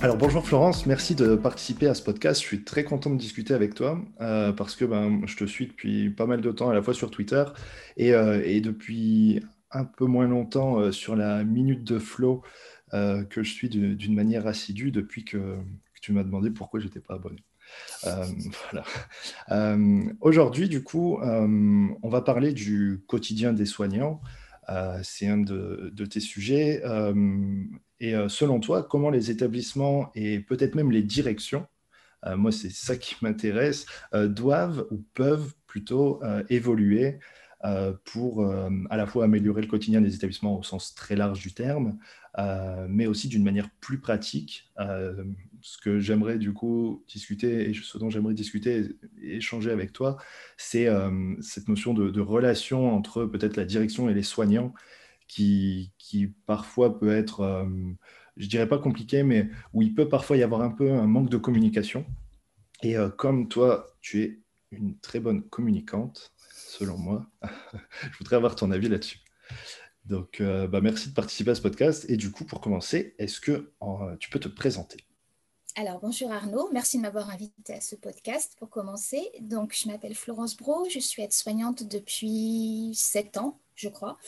Alors bonjour Florence, merci de participer à ce podcast. Je suis très content de discuter avec toi euh, parce que ben, je te suis depuis pas mal de temps à la fois sur Twitter et, euh, depuis un peu moins longtemps euh, sur la minute de flow que je suis d'une manière assidue depuis que, tu m'as demandé pourquoi j'étais pas abonné. voilà. Aujourd'hui, du coup, on va parler du quotidien des soignants. C'est un de, tes sujets. Et euh, selon toi, comment les établissements et peut-être même les directions, euh, moi c'est ça qui m'intéresse, euh, doivent ou peuvent plutôt évoluer pour à la fois améliorer le quotidien des établissements au sens très large du terme, mais aussi d'une manière plus pratique. ce que j'aimerais du coup discuter et ce dont j'aimerais discuter et échanger avec toi, c'est cette notion de, de relation entre peut-être la direction et les soignants qui, qui parfois peut être, euh, je dirais pas compliqué, mais où il peut parfois y avoir un peu un manque de communication. Et euh, comme toi, tu es une très bonne communicante, selon moi, je voudrais avoir ton avis là-dessus. Donc, euh, bah, merci de participer à ce podcast. Et du coup, pour commencer, est-ce que tu peux te présenter? Alors, bonjour Arnaud, merci de m'avoir invité à ce podcast pour commencer. Donc, je m'appelle Florence Bro, je suis aide-soignante depuis 7 ans, je crois.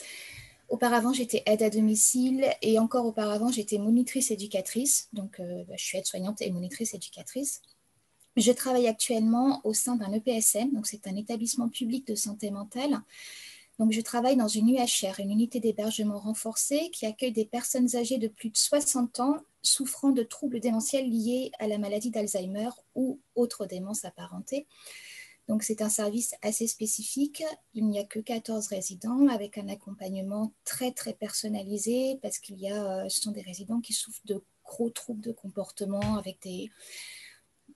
Auparavant, j'étais aide à domicile et encore auparavant, j'étais monitrice éducatrice. Donc, euh, bah, je suis aide-soignante et monitrice éducatrice. Je travaille actuellement au sein d'un EPSM, donc c'est un établissement public de santé mentale. Donc, je travaille dans une UHR, une unité d'hébergement renforcée qui accueille des personnes âgées de plus de 60 ans souffrant de troubles démentiels liés à la maladie d'Alzheimer ou autres démences apparentées. Donc c'est un service assez spécifique. Il n'y a que 14 résidents avec un accompagnement très très personnalisé parce qu'il y a, euh, ce sont des résidents qui souffrent de gros troubles de comportement avec des,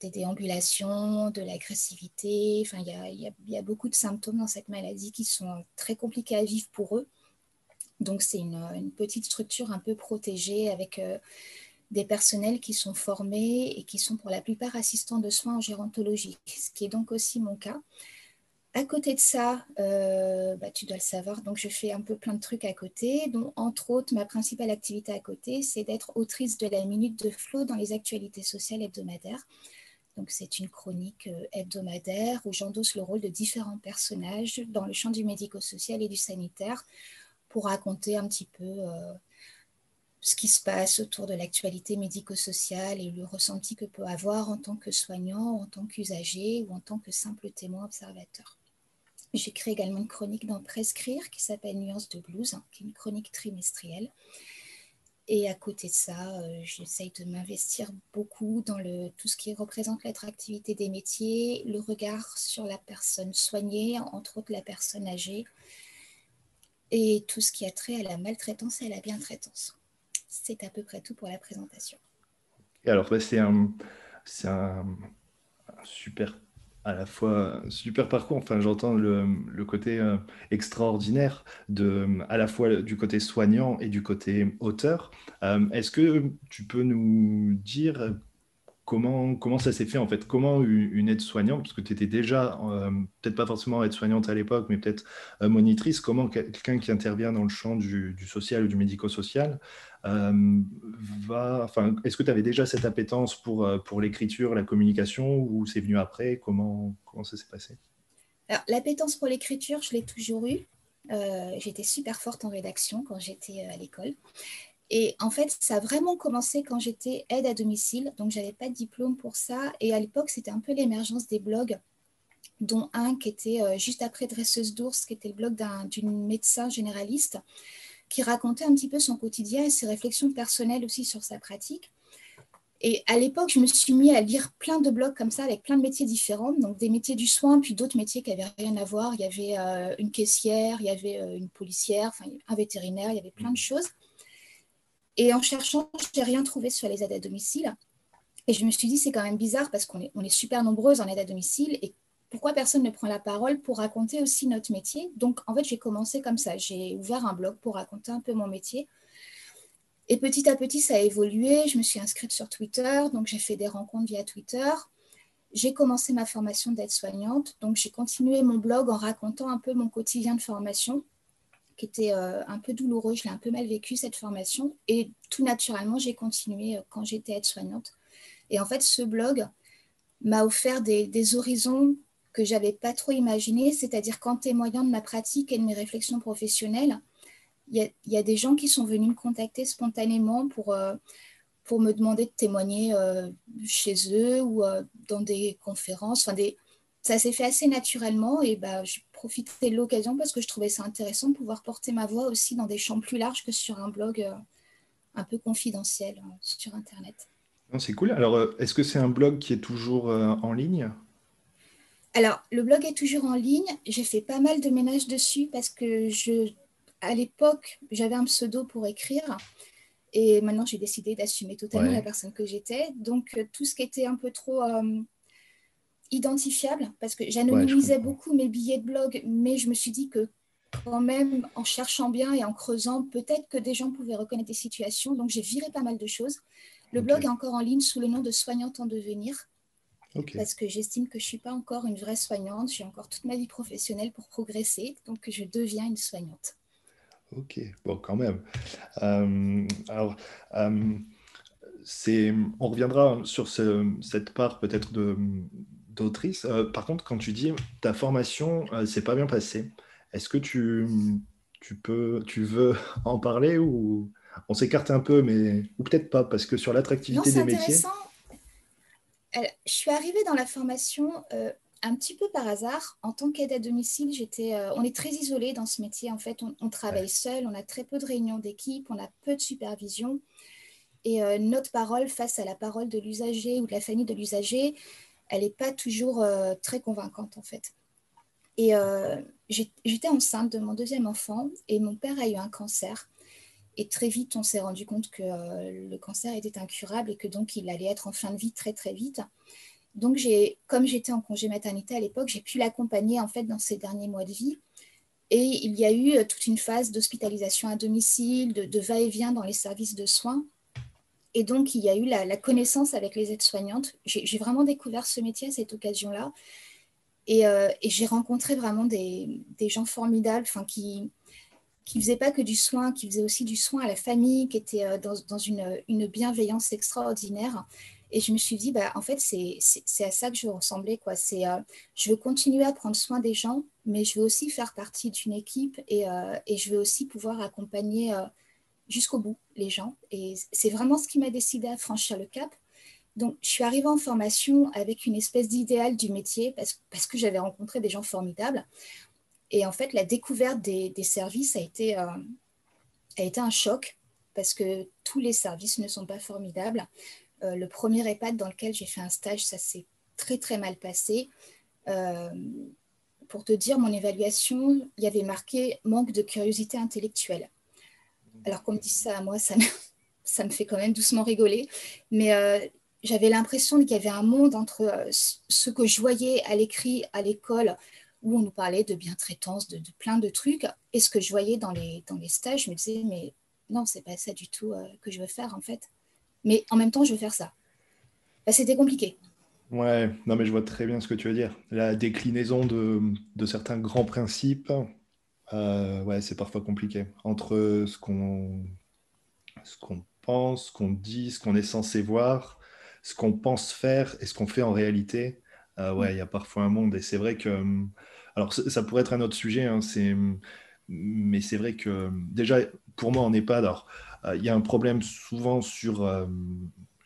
déambulations, de l'agressivité. Enfin, il y, a, il, y a, beaucoup de symptômes dans cette maladie qui sont très compliqués à vivre pour eux. Donc c'est une, une, petite structure un peu protégée avec euh, des personnels qui sont formés et qui sont pour la plupart assistants de soins en gérontologie, ce qui est donc aussi mon cas. À côté de ça, euh, bah, tu dois le savoir, donc je fais un peu plein de trucs à côté. Donc, entre autres, ma principale activité à côté, c'est d'être autrice de la Minute de Flow dans les actualités sociales hebdomadaires. Donc, c'est une chronique euh, hebdomadaire où j'endosse le rôle de différents personnages dans le champ du médico-social et du sanitaire pour raconter un petit peu euh, ce qui se passe autour de l'actualité médico-sociale et le ressenti que peut avoir en tant que soignant, en tant qu'usager ou en tant que simple témoin observateur. J'écris également une chronique dans Prescrire qui s'appelle Nuance de blues, hein, qui est une chronique trimestrielle. Et à côté de ça, euh, j'essaye de m'investir beaucoup dans tout ce qui représente l'attractivité des métiers, le regard sur la personne soignée, entre autres la personne âgée, et tout ce qui a trait à la maltraitance et à la bientraitance c'est à peu près tout pour la présentation. Alors, c'est un, super, à la fois super parcours. Enfin, j'entends le, côté euh, extraordinaire de, à la fois du côté soignant et du côté auteur. Euh, est-ce que tu peux nous dire comment, comment ça s'est fait en fait? Comment une aide-soignante, parce que tu étais déjà, euh, peut-être pas forcément aide-soignante à l'époque, mais peut-être monitrice, comment quelqu'un qui intervient dans le champ du, social ou du médico-social euh, enfin, est-ce que tu avais déjà cette appétence pour, euh, pour l'écriture, la communication, ou c'est venu après? Comment, ça s'est passé? L'appétence pour l'écriture, je l'ai toujours eue. Euh, j'étais super forte en rédaction quand j'étais à l'école. Et en fait, ça a vraiment commencé quand j'étais aide à domicile, donc j'avais pas de diplôme pour ça. Et à l'époque, c'était un peu l'émergence des blogs, dont un qui était juste après Dresseuse d'ours, qui était le blog d'une médecin généraliste qui racontait un petit peu son quotidien et ses réflexions personnelles aussi sur sa pratique. Et à l'époque, je me suis mis à lire plein de blogs comme ça, avec plein de métiers différents, donc des métiers du soin, puis d'autres métiers qui n'avaient rien à voir. Il y avait euh, une caissière, il y avait euh, une policière, enfin, un vétérinaire, il y avait plein de choses. Et en cherchant, je n'ai rien trouvé sur les aides à domicile. Et je me suis dit, c'est quand même bizarre parce qu'on est, on est super nombreuses en aide à domicile et pourquoi personne ne prend la parole pour raconter aussi notre métier Donc, en fait, j'ai commencé comme ça. J'ai ouvert un blog pour raconter un peu mon métier. Et petit à petit, ça a évolué. Je me suis inscrite sur Twitter, donc j'ai fait des rencontres via Twitter. J'ai commencé ma formation d'aide-soignante, donc j'ai continué mon blog en racontant un peu mon quotidien de formation, qui était euh, un peu douloureux. Je l'ai un peu mal vécu cette formation. Et tout naturellement, j'ai continué euh, quand j'étais aide-soignante. Et en fait, ce blog m'a offert des, des horizons que j'avais pas trop imaginés, c'est-à-dire qu'en témoignant de ma pratique et de mes réflexions professionnelles, il y, a des gens qui sont venus me contacter spontanément pour, euh, pour me demander de témoigner euh, chez eux ou euh, dans des conférences. Enfin. Ça s'est fait assez naturellement et bah, j'ai profité de l'occasion parce que je trouvais ça intéressant de pouvoir porter ma voix aussi dans des champs plus larges que sur un blog un peu confidentiel sur Internet. C'est cool. Alors, est-ce que c'est un blog qui est toujours en ligne? Alors, le blog est toujours en ligne. J'ai fait pas mal de ménage dessus parce que je à l'époque, j'avais un pseudo pour écrire. Et maintenant, j'ai décidé d'assumer totalement la personne que j'étais. Donc, euh, tout ce qui était un peu trop euh, identifiable, parce que j'anonymisais beaucoup mes billets de blog, mais je me suis dit que quand même, en cherchant bien et en creusant, peut-être que des gens pouvaient reconnaître des situations. Donc, j'ai viré pas mal de choses. Le blog est encore en ligne sous le nom de Soignante en devenir. Parce que j'estime que je ne suis pas encore une vraie soignante. J'ai encore toute ma vie professionnelle pour progresser. Donc, je deviens une soignante. Ok, bon, quand même. Euh, alors, euh, c'est, on reviendra sur cette part peut-être d'autrice. Euh, par contre, quand tu dis ta formation c'est pas bien passé, est-ce que tu, tu, peux, tu veux en parler ou on s'écarte un peu, mais ou peut-être pas, parce que sur l'attractivité des métiers. Je suis arrivée dans la formation un petit peu par hasard, en tant qu'aide à domicile, j'étais, euh, on est très isolé dans ce métier. En fait, on, travaille seul, on a très peu de réunions d'équipe, on a peu de supervision. Et euh, notre parole face à la parole de l'usager ou de la famille de l'usager, elle n'est pas toujours euh, très convaincante en fait. Et j'étais enceinte de mon deuxième enfant et mon père a eu un cancer. Et très vite, on s'est rendu compte que le cancer était incurable et que donc il allait être en fin de vie très très vite. Donc, comme j'étais en congé maternité à l'époque, j'ai pu l'accompagner en fait dans ses derniers mois de vie. Et il y a eu euh, toute une phase d'hospitalisation à domicile, de, va-et-vient dans les services de soins. Et donc, il y a eu la, connaissance avec les aides-soignantes. J'ai vraiment découvert ce métier à cette occasion-là. Et, euh, j'ai rencontré vraiment des, gens formidables qui ne faisaient pas que du soin, qui faisaient aussi du soin à la famille, qui étaient euh, dans, une, bienveillance extraordinaire. Et je me suis dit, bah, en fait, c'est à ça que je veux ressembler. Quoi. Euh, je veux continuer à prendre soin des gens, mais je veux aussi faire partie d'une équipe et, euh, je veux aussi pouvoir accompagner jusqu'au bout les gens. Et c'est vraiment ce qui m'a décidé à franchir le cap. Donc, je suis arrivée en formation avec une espèce d'idéal du métier parce que j'avais rencontré des gens formidables. Et en fait, la découverte des, services a été, a été un choc parce que tous les services ne sont pas formidables. Euh, le premier EHPAD dans lequel j'ai fait un stage, ça s'est très très mal passé. Euh, pour te dire, mon évaluation, il y avait marqué manque de curiosité intellectuelle. Alors qu'on me dise ça à moi, ça me, ça me fait quand même doucement rigoler. Mais euh, j'avais l'impression qu'il y avait un monde entre ce que je voyais à l'écrit à l'école, où on nous parlait de bientraitance, de, de, plein de trucs, et ce que je voyais dans les, dans les stages, je me disais, mais non, c'est pas ça du tout que je veux faire en fait mais en même temps, je veux faire ça. Bah, c'était compliqué. Ouais, non, mais je vois très bien ce que tu veux dire. La déclinaison de, de certains grands principes, euh, ouais, c'est parfois compliqué. Entre ce qu'on ce qu'on pense, ce qu'on dit, ce qu'on est censé voir, ce qu'on pense faire et ce qu'on fait en réalité, euh, ouais, il y a parfois un monde. Et c'est vrai que. Alors, ça pourrait être un autre sujet, hein, mais c'est vrai que déjà, pour moi, en EHPAD, alors, euh, il y a un problème souvent sur euh,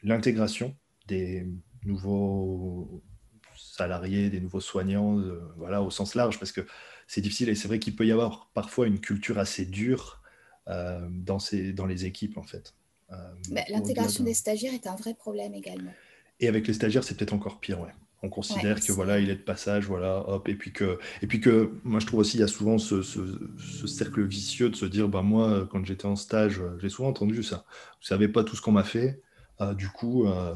l'intégration des nouveaux salariés, des nouveaux soignants, euh, voilà, au sens large, parce que c'est difficile et c'est vrai qu'il peut y avoir parfois une culture assez dure dans, ces, dans les équipes, en fait. L'intégration des stagiaires est un vrai problème également. Et avec les stagiaires, c'est peut-être encore pire, ouais on considère que voilà, il est de passage, voilà, hop, et puis que, et puis que, moi je trouve aussi il y a souvent ce, cercle vicieux de se dire, bah moi quand j'étais en stage, j'ai souvent entendu ça. Vous savez pas tout ce qu'on m'a fait, euh, du coup, euh,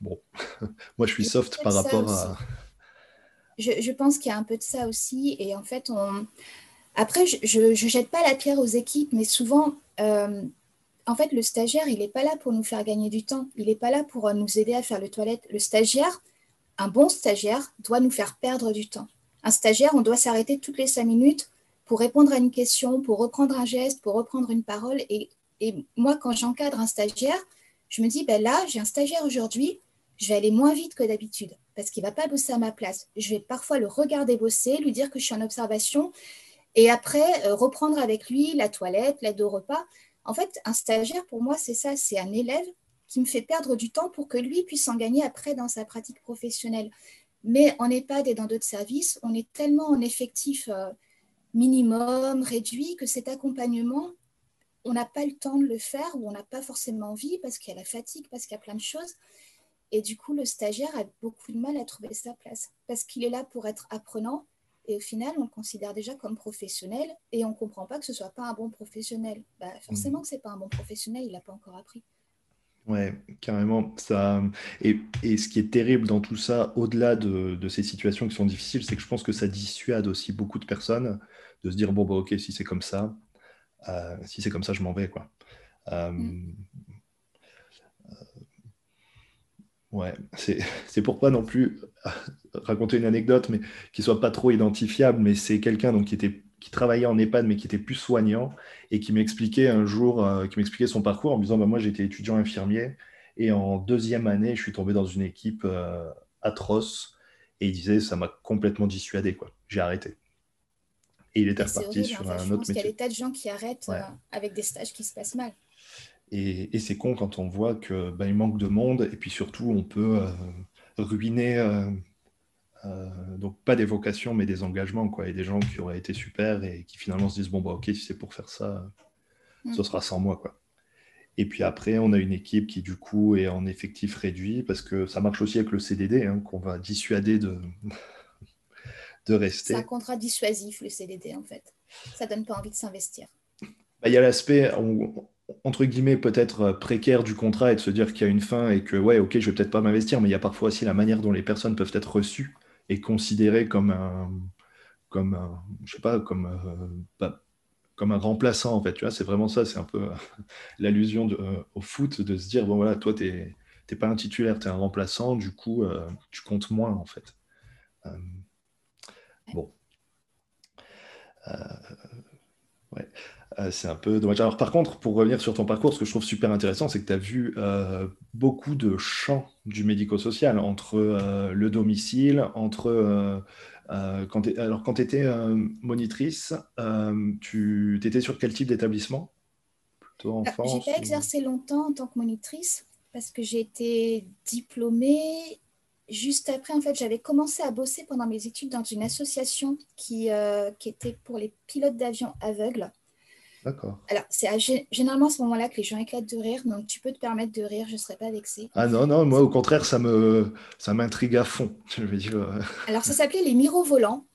bon, moi je suis soft par rapport à. Je, pense qu'il y a un peu de ça aussi. Et en fait, on... après, je ne jette pas la pierre aux équipes, mais souvent, euh, en fait, le stagiaire, il n'est pas là pour nous faire gagner du temps. Il n'est pas là pour euh, nous aider à faire le toilette. Le stagiaire, un bon stagiaire, doit nous faire perdre du temps. Un stagiaire, on doit s'arrêter toutes les cinq minutes pour répondre à une question, pour reprendre un geste, pour reprendre une parole. Et, moi, quand j'encadre un stagiaire, je me dis, ben là, j'ai un stagiaire aujourd'hui, je vais aller moins vite que d'habitude parce qu'il ne va pas bosser à ma place. Je vais parfois le regarder bosser, lui dire que je suis en observation et après euh, reprendre avec lui la toilette, l'aide au repas. En fait, un stagiaire, pour moi, c'est ça, c'est un élève qui me fait perdre du temps pour que lui puisse en gagner après dans sa pratique professionnelle. Mais en EHPAD et dans d'autres services, on est tellement en effectif euh, minimum, réduit, que cet accompagnement, on n'a pas le temps de le faire ou on n'a pas forcément envie parce qu'il y a la fatigue, parce qu'il y a plein de choses. Et du coup, le stagiaire a beaucoup de mal à trouver sa place parce qu'il est là pour être apprenant et au final, on le considère déjà comme professionnel et on ne comprend pas que ce ne soit pas un bon professionnel. Bah, forcément mmh. que ce n'est pas un bon professionnel, il n'a pas encore appris. Ouais, carrément. Ça... Et, et, ce qui est terrible dans tout ça, au-delà de, de, ces situations qui sont difficiles, c'est que je pense que ça dissuade aussi beaucoup de personnes de se dire bon, bah, ok, si c'est comme ça, euh, si c'est comme ça, je m'en vais. Quoi. Euh, mmh. Ouais, c'est pour pas non plus raconter une anecdote, mais qui soit pas trop identifiable, mais c'est quelqu'un donc qui était qui travaillait en EHPAD, mais qui était plus soignant, et qui m'expliquait un jour, euh, qui m'expliquait son parcours en me disant, bah, moi j'étais étudiant infirmier, et en deuxième année, je suis tombé dans une équipe euh, atroce, et il disait, ça m'a complètement dissuadé, quoi. J'ai arrêté. Et il était reparti sur un autre métier. qu'il y a des tas de gens qui arrêtent euh, avec des stages qui se passent mal. Et, c'est con quand on voit qu'il ben, manque de monde et puis surtout on peut ruiner, euh, donc pas des vocations mais des engagements quoi, et des gens qui auraient été super et qui finalement se disent bon bah ok si c'est pour faire ça, ce mm. sera sans moi quoi. Et puis après on a une équipe qui du coup est en effectif réduit parce que ça marche aussi avec le CDD hein, qu'on va dissuader de, de rester. C'est un contrat dissuasif le CDD en fait. Ça donne pas envie de s'investir. Bah, il y a l'aspect, entre guillemets, peut-être euh, précaire du contrat et de se dire qu'il y a une fin et que, ouais, ok, je vais peut-être pas m'investir, mais il y a parfois aussi la manière dont les personnes peuvent être reçues et considérées comme un, comme je sais pas, comme, euh, comme un remplaçant, en fait. Tu vois, c'est vraiment ça, c'est un peu l'allusion euh, au foot de se dire, bon, voilà, toi, tu n'es pas un titulaire, tu es un remplaçant, du coup, tu comptes moins, en fait. bon. ouais. Euh, c'est un peu dommage. Alors, par contre, pour revenir sur ton parcours, ce que je trouve super intéressant, c'est que tu as vu euh, beaucoup de champs du médico-social entre euh, le domicile, entre. quand alors, quand tu étais monitrice, tu étais sur quel type d'établissement? Plutôt enfance J'ai pas exercé longtemps en tant que monitrice parce que j'ai été diplômée juste après, en fait, j'avais commencé à bosser pendant mes études dans une association qui, qui était pour les pilotes d'avion aveugles. D'accord. Alors, c'est généralement à ce moment-là que les gens éclatent de rire, donc tu peux te permettre de rire, je ne serais pas vexée. Ah non, non, moi au contraire, ça me ça m'intrigue à fond. Je vais dire. Euh. Alors, ça s'appelait les mirovolants,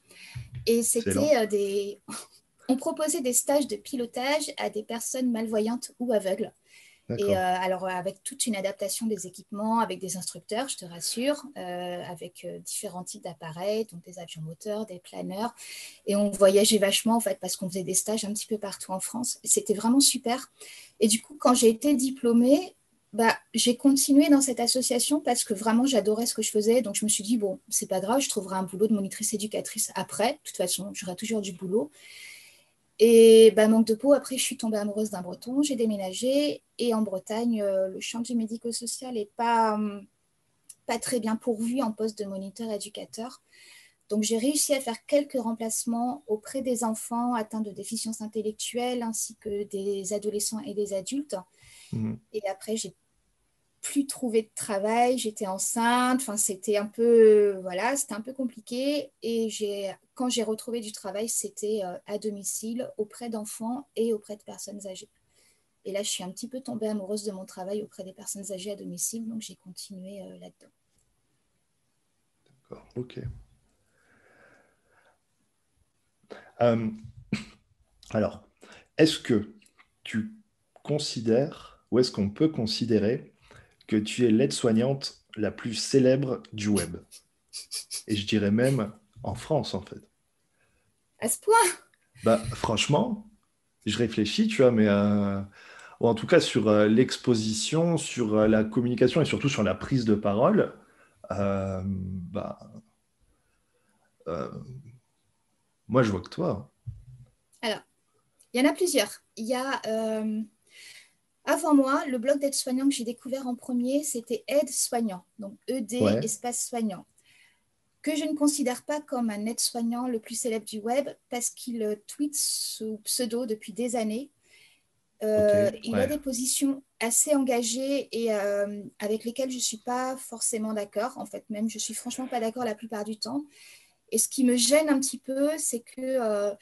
et c'était euh, des. On proposait des stages de pilotage à des personnes malvoyantes ou aveugles. Et euh, alors, euh, avec toute une adaptation des équipements, avec des instructeurs, je te rassure, euh, avec différents types d'appareils, donc des avions moteurs, des planeurs. Et on voyageait vachement, en fait, parce qu'on faisait des stages un petit peu partout en France. C'était vraiment super. Et du coup, quand j'ai été diplômée, bah, j'ai continué dans cette association parce que vraiment j'adorais ce que je faisais. Donc je me suis dit, bon, c'est pas grave, je trouverai un boulot de monitrice éducatrice après. De toute façon, j'aurai toujours du boulot. Et bah, manque de peau, après, je suis tombée amoureuse d'un breton, j'ai déménagé. Et en Bretagne, euh, le champ du médico-social n'est pas, hum, pas très bien pourvu en poste de moniteur éducateur. Donc, j'ai réussi à faire quelques remplacements auprès des enfants atteints de déficience intellectuelle ainsi que des adolescents et des adultes. Mmh. Et après, j'ai plus trouvé de travail, j'étais enceinte, enfin c'était un peu voilà, c'était un peu compliqué et j'ai quand j'ai retrouvé du travail, c'était euh, à domicile auprès d'enfants et auprès de personnes âgées. Et là, je suis un petit peu tombée amoureuse de mon travail auprès des personnes âgées à domicile, donc j'ai continué euh, là-dedans. D'accord, ok. Euh, alors, est-ce que tu considères, ou est-ce qu'on peut considérer que tu es l'aide-soignante la plus célèbre du web. Et je dirais même en France, en fait. À ce point? Bah, Franchement, je réfléchis, tu vois, mais... Euh, ou en tout cas sur euh, l'exposition, sur euh, la communication et surtout sur la prise de parole, bah, moi, je vois que toi. Alors, il y en a plusieurs. Il y a avant moi, le blog d'aide-soignant que j'ai découvert en premier, c'était aide-soignant, donc ED, espace soignant, que je ne considère pas comme un aide-soignant le plus célèbre du web parce qu'il tweet sous pseudo depuis des années. Euh, il a des positions assez engagées et euh, avec lesquelles je ne suis pas forcément d'accord. En fait, même, je ne suis franchement pas d'accord la plupart du temps. Et ce qui me gêne un petit peu, c'est que euh,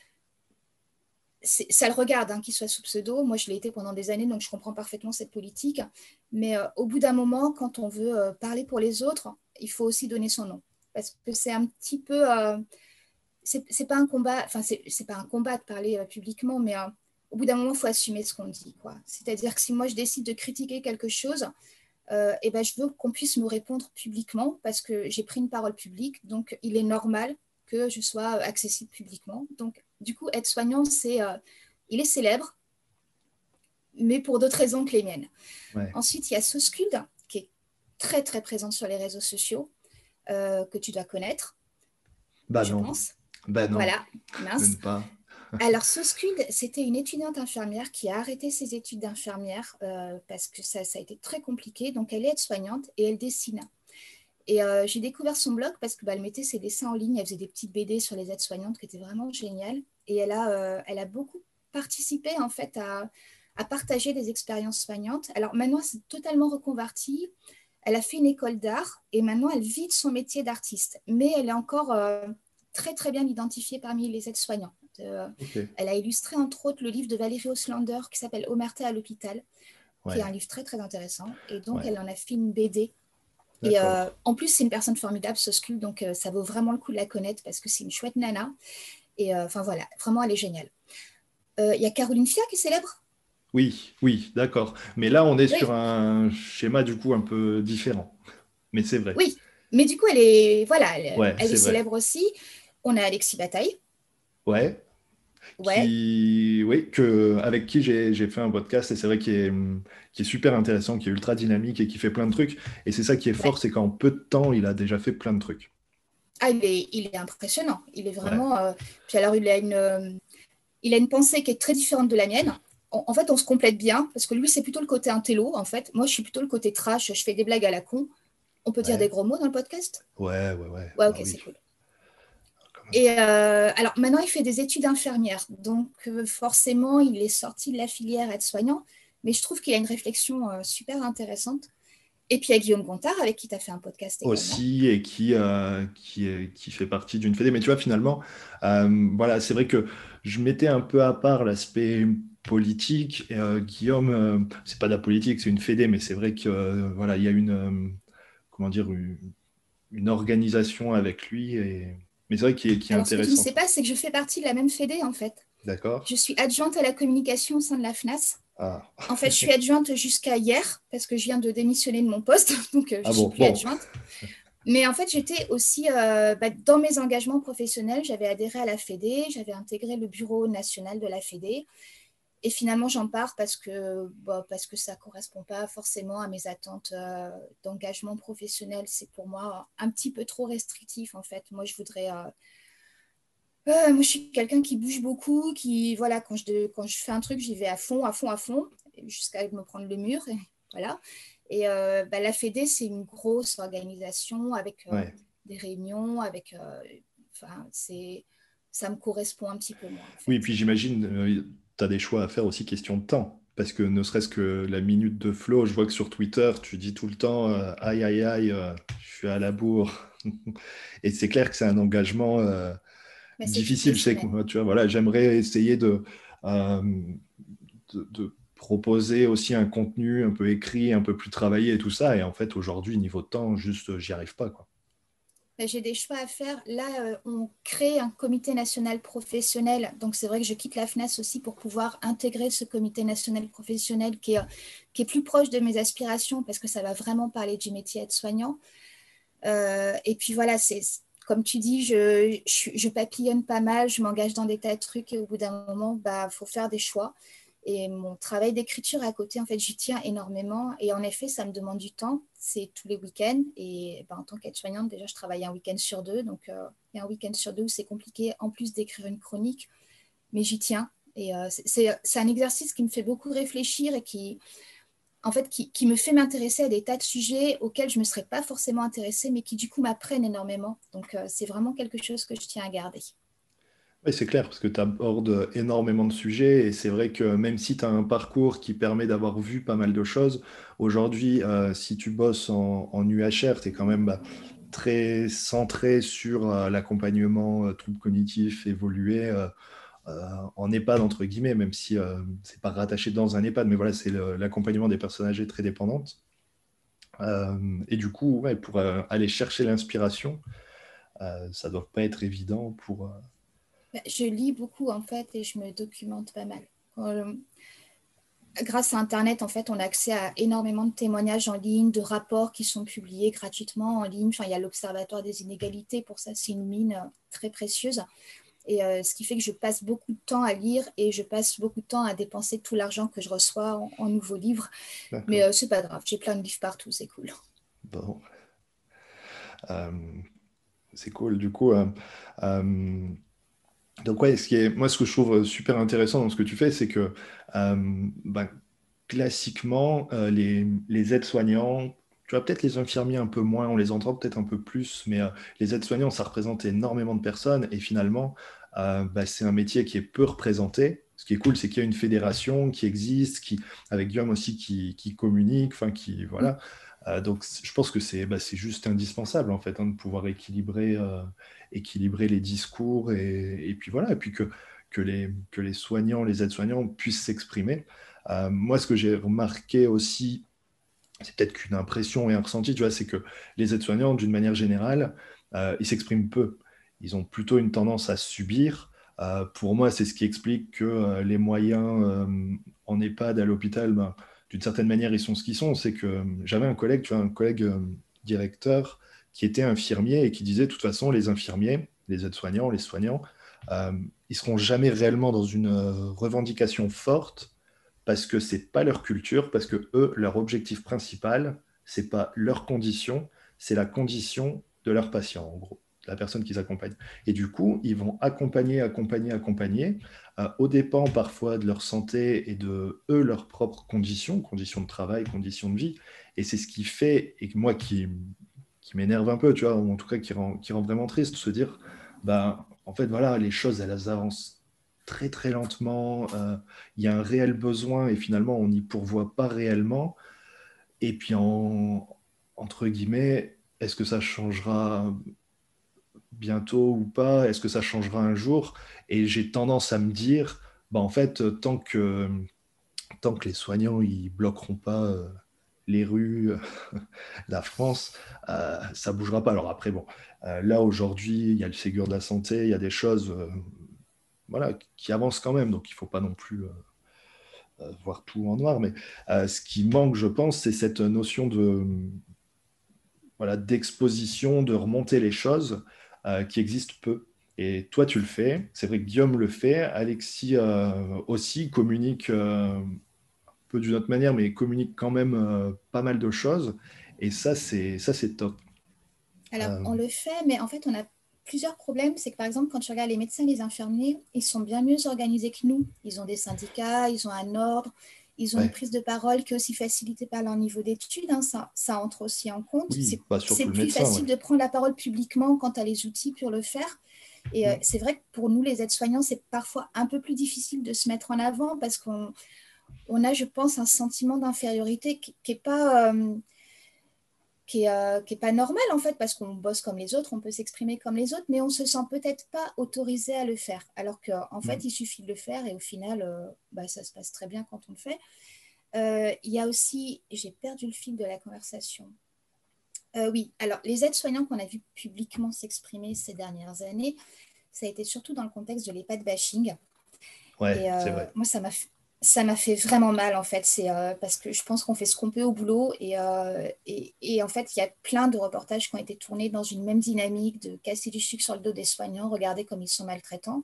ça le regarde hein, qu'il soit sous pseudo. Moi, je l'ai été pendant des années, donc je comprends parfaitement cette politique. Mais euh, au bout d'un moment, quand on veut euh, parler pour les autres, il faut aussi donner son nom. Parce que c'est un petit peu. Euh, c'est pas un combat, enfin, c'est pas un combat de parler publiquement, mais au bout d'un moment, il faut assumer ce qu'on dit. C'est-à-dire que si moi, je décide de critiquer quelque chose, eh ben, je veux qu'on puisse me répondre publiquement parce que j'ai pris une parole publique. Donc, il est normal que je sois accessible publiquement. Donc, du coup, être soignant, c'est, euh, il est célèbre, mais pour d'autres raisons que les miennes. Ensuite, il y a Sosculd, qui est très, très présente sur les réseaux sociaux, euh, que tu dois connaître. Bah je non. Pense. Bah non. Voilà, mince. Pas. Alors, Sosculd, c'était une étudiante infirmière qui a arrêté ses études d'infirmière euh, parce que ça, ça, a été très compliqué. Donc, elle est aide-soignante et elle dessine. Et euh, j'ai découvert son blog parce qu'elle bah, mettait ses dessins en ligne, elle faisait des petites BD sur les aides-soignantes qui étaient vraiment géniales. Et elle a, euh, elle a beaucoup participé en fait à, à partager des expériences soignantes. Alors maintenant, c'est totalement reconverti. Elle a fait une école d'art et maintenant elle vit de son métier d'artiste. Mais elle est encore euh, très très bien identifiée parmi les aides-soignants. Elle a illustré entre autres le livre de Valérie Oslander qui s'appelle Omerta à l'hôpital, qui est un livre très très intéressant. Et donc elle en a fait une BD et euh, en plus, c'est une personne formidable, Soscul, donc euh, ça vaut vraiment le coup de la connaître parce que c'est une chouette nana. Et euh, enfin voilà, vraiment, elle est géniale. Il y a Caroline Fia qui est célèbre? Oui, oui, d'accord. Mais là, on est sur un schéma du coup un peu différent. Mais c'est vrai. Oui, mais du coup, elle est, voilà, elle, est, célèbre aussi. On a Alexis Bataille. Ouais. Qui, oui, que, avec qui j'ai fait un podcast et c'est vrai qu'il est, qui est super intéressant, qui est ultra dynamique et qui fait plein de trucs. Et c'est ça qui est fort, c'est qu'en peu de temps, il a déjà fait plein de trucs. Ah, il est, il est impressionnant. Il est vraiment. Euh, puis alors, il a, une, euh, il a une pensée qui est très différente de la mienne. En, fait, on se complète bien parce que lui, c'est plutôt le côté intello. En fait, moi, je suis plutôt le côté trash. Je fais des blagues à la con. On peut dire des gros mots dans le podcast? Ouais, ouais, ouais. Ouais, ok, ah c'est cool. Et euh, alors maintenant, il fait des études infirmières. Donc forcément, il est sorti de la filière aide-soignant mais je trouve qu'il a une réflexion euh, super intéressante. Et puis il y a Guillaume Gontard, avec qui tu as fait un podcast également. Aussi, et qui, euh, qui, fait partie d'une fédé. Mais tu vois, finalement, euh, voilà, c'est vrai que je mettais un peu à part l'aspect politique. Et, Guillaume, c'est pas de la politique, c'est une fédé, mais c'est vrai que voilà, il y a une, comment dire, une, organisation avec lui. Et... Mais c'est vrai qu'il est, est intéressant. Ce que tu ne sais pas, c'est que je fais partie de la même fédé, en fait. D'accord. Je suis adjointe à la communication au sein de la FNAS. Ah. En fait, je suis adjointe jusqu'à hier parce que je viens de démissionner de mon poste, donc euh, je ah suis plus adjointe. Mais en fait, j'étais aussi euh, bah, dans mes engagements professionnels, j'avais adhéré à la Fédé, j'avais intégré le bureau national de la Fédé. Et finalement, j'en pars parce que, bah, parce que ça ne correspond pas forcément à mes attentes euh, d'engagement professionnel. C'est pour moi un petit peu trop restrictif, en fait. Moi, je voudrais euh, moi, je suis quelqu'un qui bouge beaucoup, qui, voilà, quand je, quand je fais un truc, j'y vais à fond, à fond, à fond, jusqu'à me prendre le mur. Et, voilà. Et euh, bah, la FEDE, c'est une grosse organisation avec euh, des réunions, avec. Enfin, c'est ça me correspond un petit peu moins. Oui, et puis j'imagine, tu as des choix à faire aussi question de temps. Parce que ne serait-ce que la minute de flow, je vois que sur Twitter, tu dis tout le temps aïe, aïe, aïe, je suis à la bourre. et c'est clair que c'est un engagement difficile. Sais que tu vois, voilà, j'aimerais essayer de, euh, de, proposer aussi un contenu un peu écrit, un peu plus travaillé et tout ça. Et en fait, aujourd'hui, niveau temps, juste, j'y arrive pas. Quoi. Ben, j'ai des choix à faire. Là, euh, on crée un comité national professionnel. Donc, c'est vrai que je quitte la FNAS aussi pour pouvoir intégrer ce comité national professionnel qui est, est plus proche de mes aspirations parce que ça va vraiment parler du métier aide-soignant. Euh, et puis voilà, c'est comme tu dis, je, je, papillonne pas mal, je m'engage dans des tas de trucs et au bout d'un moment, il bah, faut faire des choix. Et mon travail d'écriture à côté, en fait, j'y tiens énormément. Et en effet, ça me demande du temps. C'est tous les week-ends. Et ben, en tant qu'aide-soignante, déjà, je travaille un week-end sur deux. Donc, il y a un week-end sur deux où c'est compliqué, en plus d'écrire une chronique. Mais j'y tiens. Et euh, c'est un exercice qui me fait beaucoup réfléchir et qui, en fait, qui, qui me fait m'intéresser à des tas de sujets auxquels je ne me serais pas forcément intéressée, mais qui, du coup, m'apprennent énormément. Donc, euh, c'est vraiment quelque chose que je tiens à garder. Oui, c'est clair, parce que tu abordes énormément de sujets, et c'est vrai que même si tu as un parcours qui permet d'avoir vu pas mal de choses, aujourd'hui, euh, si tu bosses en, UHR, tu es quand même bah, très centré sur euh, l'accompagnement euh, troubles cognitifs évolués en EHPAD, entre guillemets, même si c'est pas rattaché dans un EHPAD, mais voilà, c'est l'accompagnement des personnes âgées très dépendantes. et du coup, pour aller chercher l'inspiration, ça doit pas être évident pour je lis beaucoup en fait et je me documente pas mal. Euh, grâce à Internet, en fait, on a accès à énormément de témoignages en ligne, de rapports qui sont publiés gratuitement en ligne. Enfin, il y a l'Observatoire des inégalités, pour ça, c'est une mine euh, très précieuse. Et euh, ce qui fait que je passe beaucoup de temps à lire et je passe beaucoup de temps à dépenser tout l'argent que je reçois en, nouveaux livres. Mais ce c'est pas grave, j'ai plein de livres partout, c'est cool. Bon. c'est cool. Du coup, donc ouais, ce qui est, moi ce que je trouve super intéressant dans ce que tu fais, c'est que euh, ben, classiquement, euh, les, les aides-soignants, tu vois peut-être les infirmiers un peu moins, on les entend peut-être un peu plus, mais euh, les aides-soignants, ça représente énormément de personnes et finalement, ben, c'est un métier qui est peu représenté. Ce qui est cool, c'est qu'il y a une fédération qui existe, qui, avec Guillaume aussi, qui, qui communique, enfin qui, voilà. donc je pense que c'est bah, juste indispensable en fait hein, de pouvoir équilibrer équilibrer les discours et, puis voilà, et puis que, les soignants, les aides-soignants puissent s'exprimer. Euh, moi, ce que j'ai remarqué aussi, c'est peut-être qu'une impression et un ressenti, tu vois, c'est que les aides-soignants, d'une manière générale, euh, ils s'expriment peu. Ils ont plutôt une tendance à subir. Euh, pour moi, c'est ce qui explique que les moyens en EHPAD, à l'hôpital, ben, d'une certaine manière, ils sont ce qu'ils sont. C'est que j'avais un collègue, tu vois, un collègue directeur qui était infirmier et qui disait de toute façon, les infirmiers, les aides-soignants, les soignants, euh, ils seront jamais réellement dans une euh, revendication forte parce que c'est pas leur culture, parce que eux, leur objectif principal, c'est pas leur condition, c'est la condition de leur patient, en gros, la personne qu'ils accompagnent. Et du coup, ils vont accompagner, accompagner, accompagner, euh, au dépend parfois de leur santé et de eux, leurs propres conditions, conditions de travail, conditions de vie. Et c'est ce qui fait, et moi qui, qui m'énerve un peu, tu vois, ou en tout cas qui rend, qui rend vraiment triste, se dire, ben, en fait, voilà, les choses, elles avancent très très lentement, euh, il y a un réel besoin et finalement, on n'y pourvoit pas réellement. Et puis, en, entre guillemets, est-ce que ça changera bientôt ou pas? Est-ce que ça changera un jour? Et j'ai tendance à me dire, ben, en fait, tant que, tant que les soignants, ils bloqueront pas... Euh, les rues, la France, euh, ça bougera pas. Alors après, bon, euh, là aujourd'hui, il y a le Ségur de la santé, il y a des choses euh, voilà, qui avancent quand même, donc il ne faut pas non plus voir tout en noir. Mais ce qui manque, je pense, c'est cette notion de voilà, d'exposition, de remonter les choses qui existent peu. Et toi, tu le fais. C'est vrai que Guillaume le fait. Alexis aussi communique peu d'une autre manière, mais communique quand même euh, pas mal de choses. Et ça, c'est ça, c'est top. Alors, euh, on le fait, mais en fait, on a plusieurs problèmes. C'est que par exemple, quand tu regardes les médecins, les infirmiers, ils sont bien mieux organisés que nous. Ils ont des syndicats, ils ont un ordre, ils ont une prise de parole qui est aussi facilitée par leur niveau d'études. Hein. Ça, ça entre aussi en compte. c'est plus facile de prendre la parole publiquement quand tu as les outils pour le faire. Et euh, c'est vrai que pour nous, les aides-soignants, c'est parfois un peu plus difficile de se mettre en avant parce qu'on on a, je pense, un sentiment d'infériorité qui n'est pas, euh, qui euh, qui est pas normal, en fait, parce qu'on bosse comme les autres, on peut s'exprimer comme les autres, mais on se sent peut-être pas autorisé à le faire. Alors qu'en en fait, il suffit de le faire et au final, euh, bah, ça se passe très bien quand on le fait. Il y a aussi, j'ai perdu le fil de la conversation. Oui, alors les aides-soignants qu'on a vu publiquement s'exprimer ces dernières années, ça a été surtout dans le contexte de l'EHPAD bashing. Ouais, c'est vrai. Moi, ça m'a ça m'a fait vraiment mal en fait. C'est parce que je pense qu'on fait ce qu'on peut au boulot et, et, et, en fait il y a plein de reportages qui ont été tournés dans une même dynamique de casser du sucre sur le dos des soignants, regarder comme ils sont maltraitants.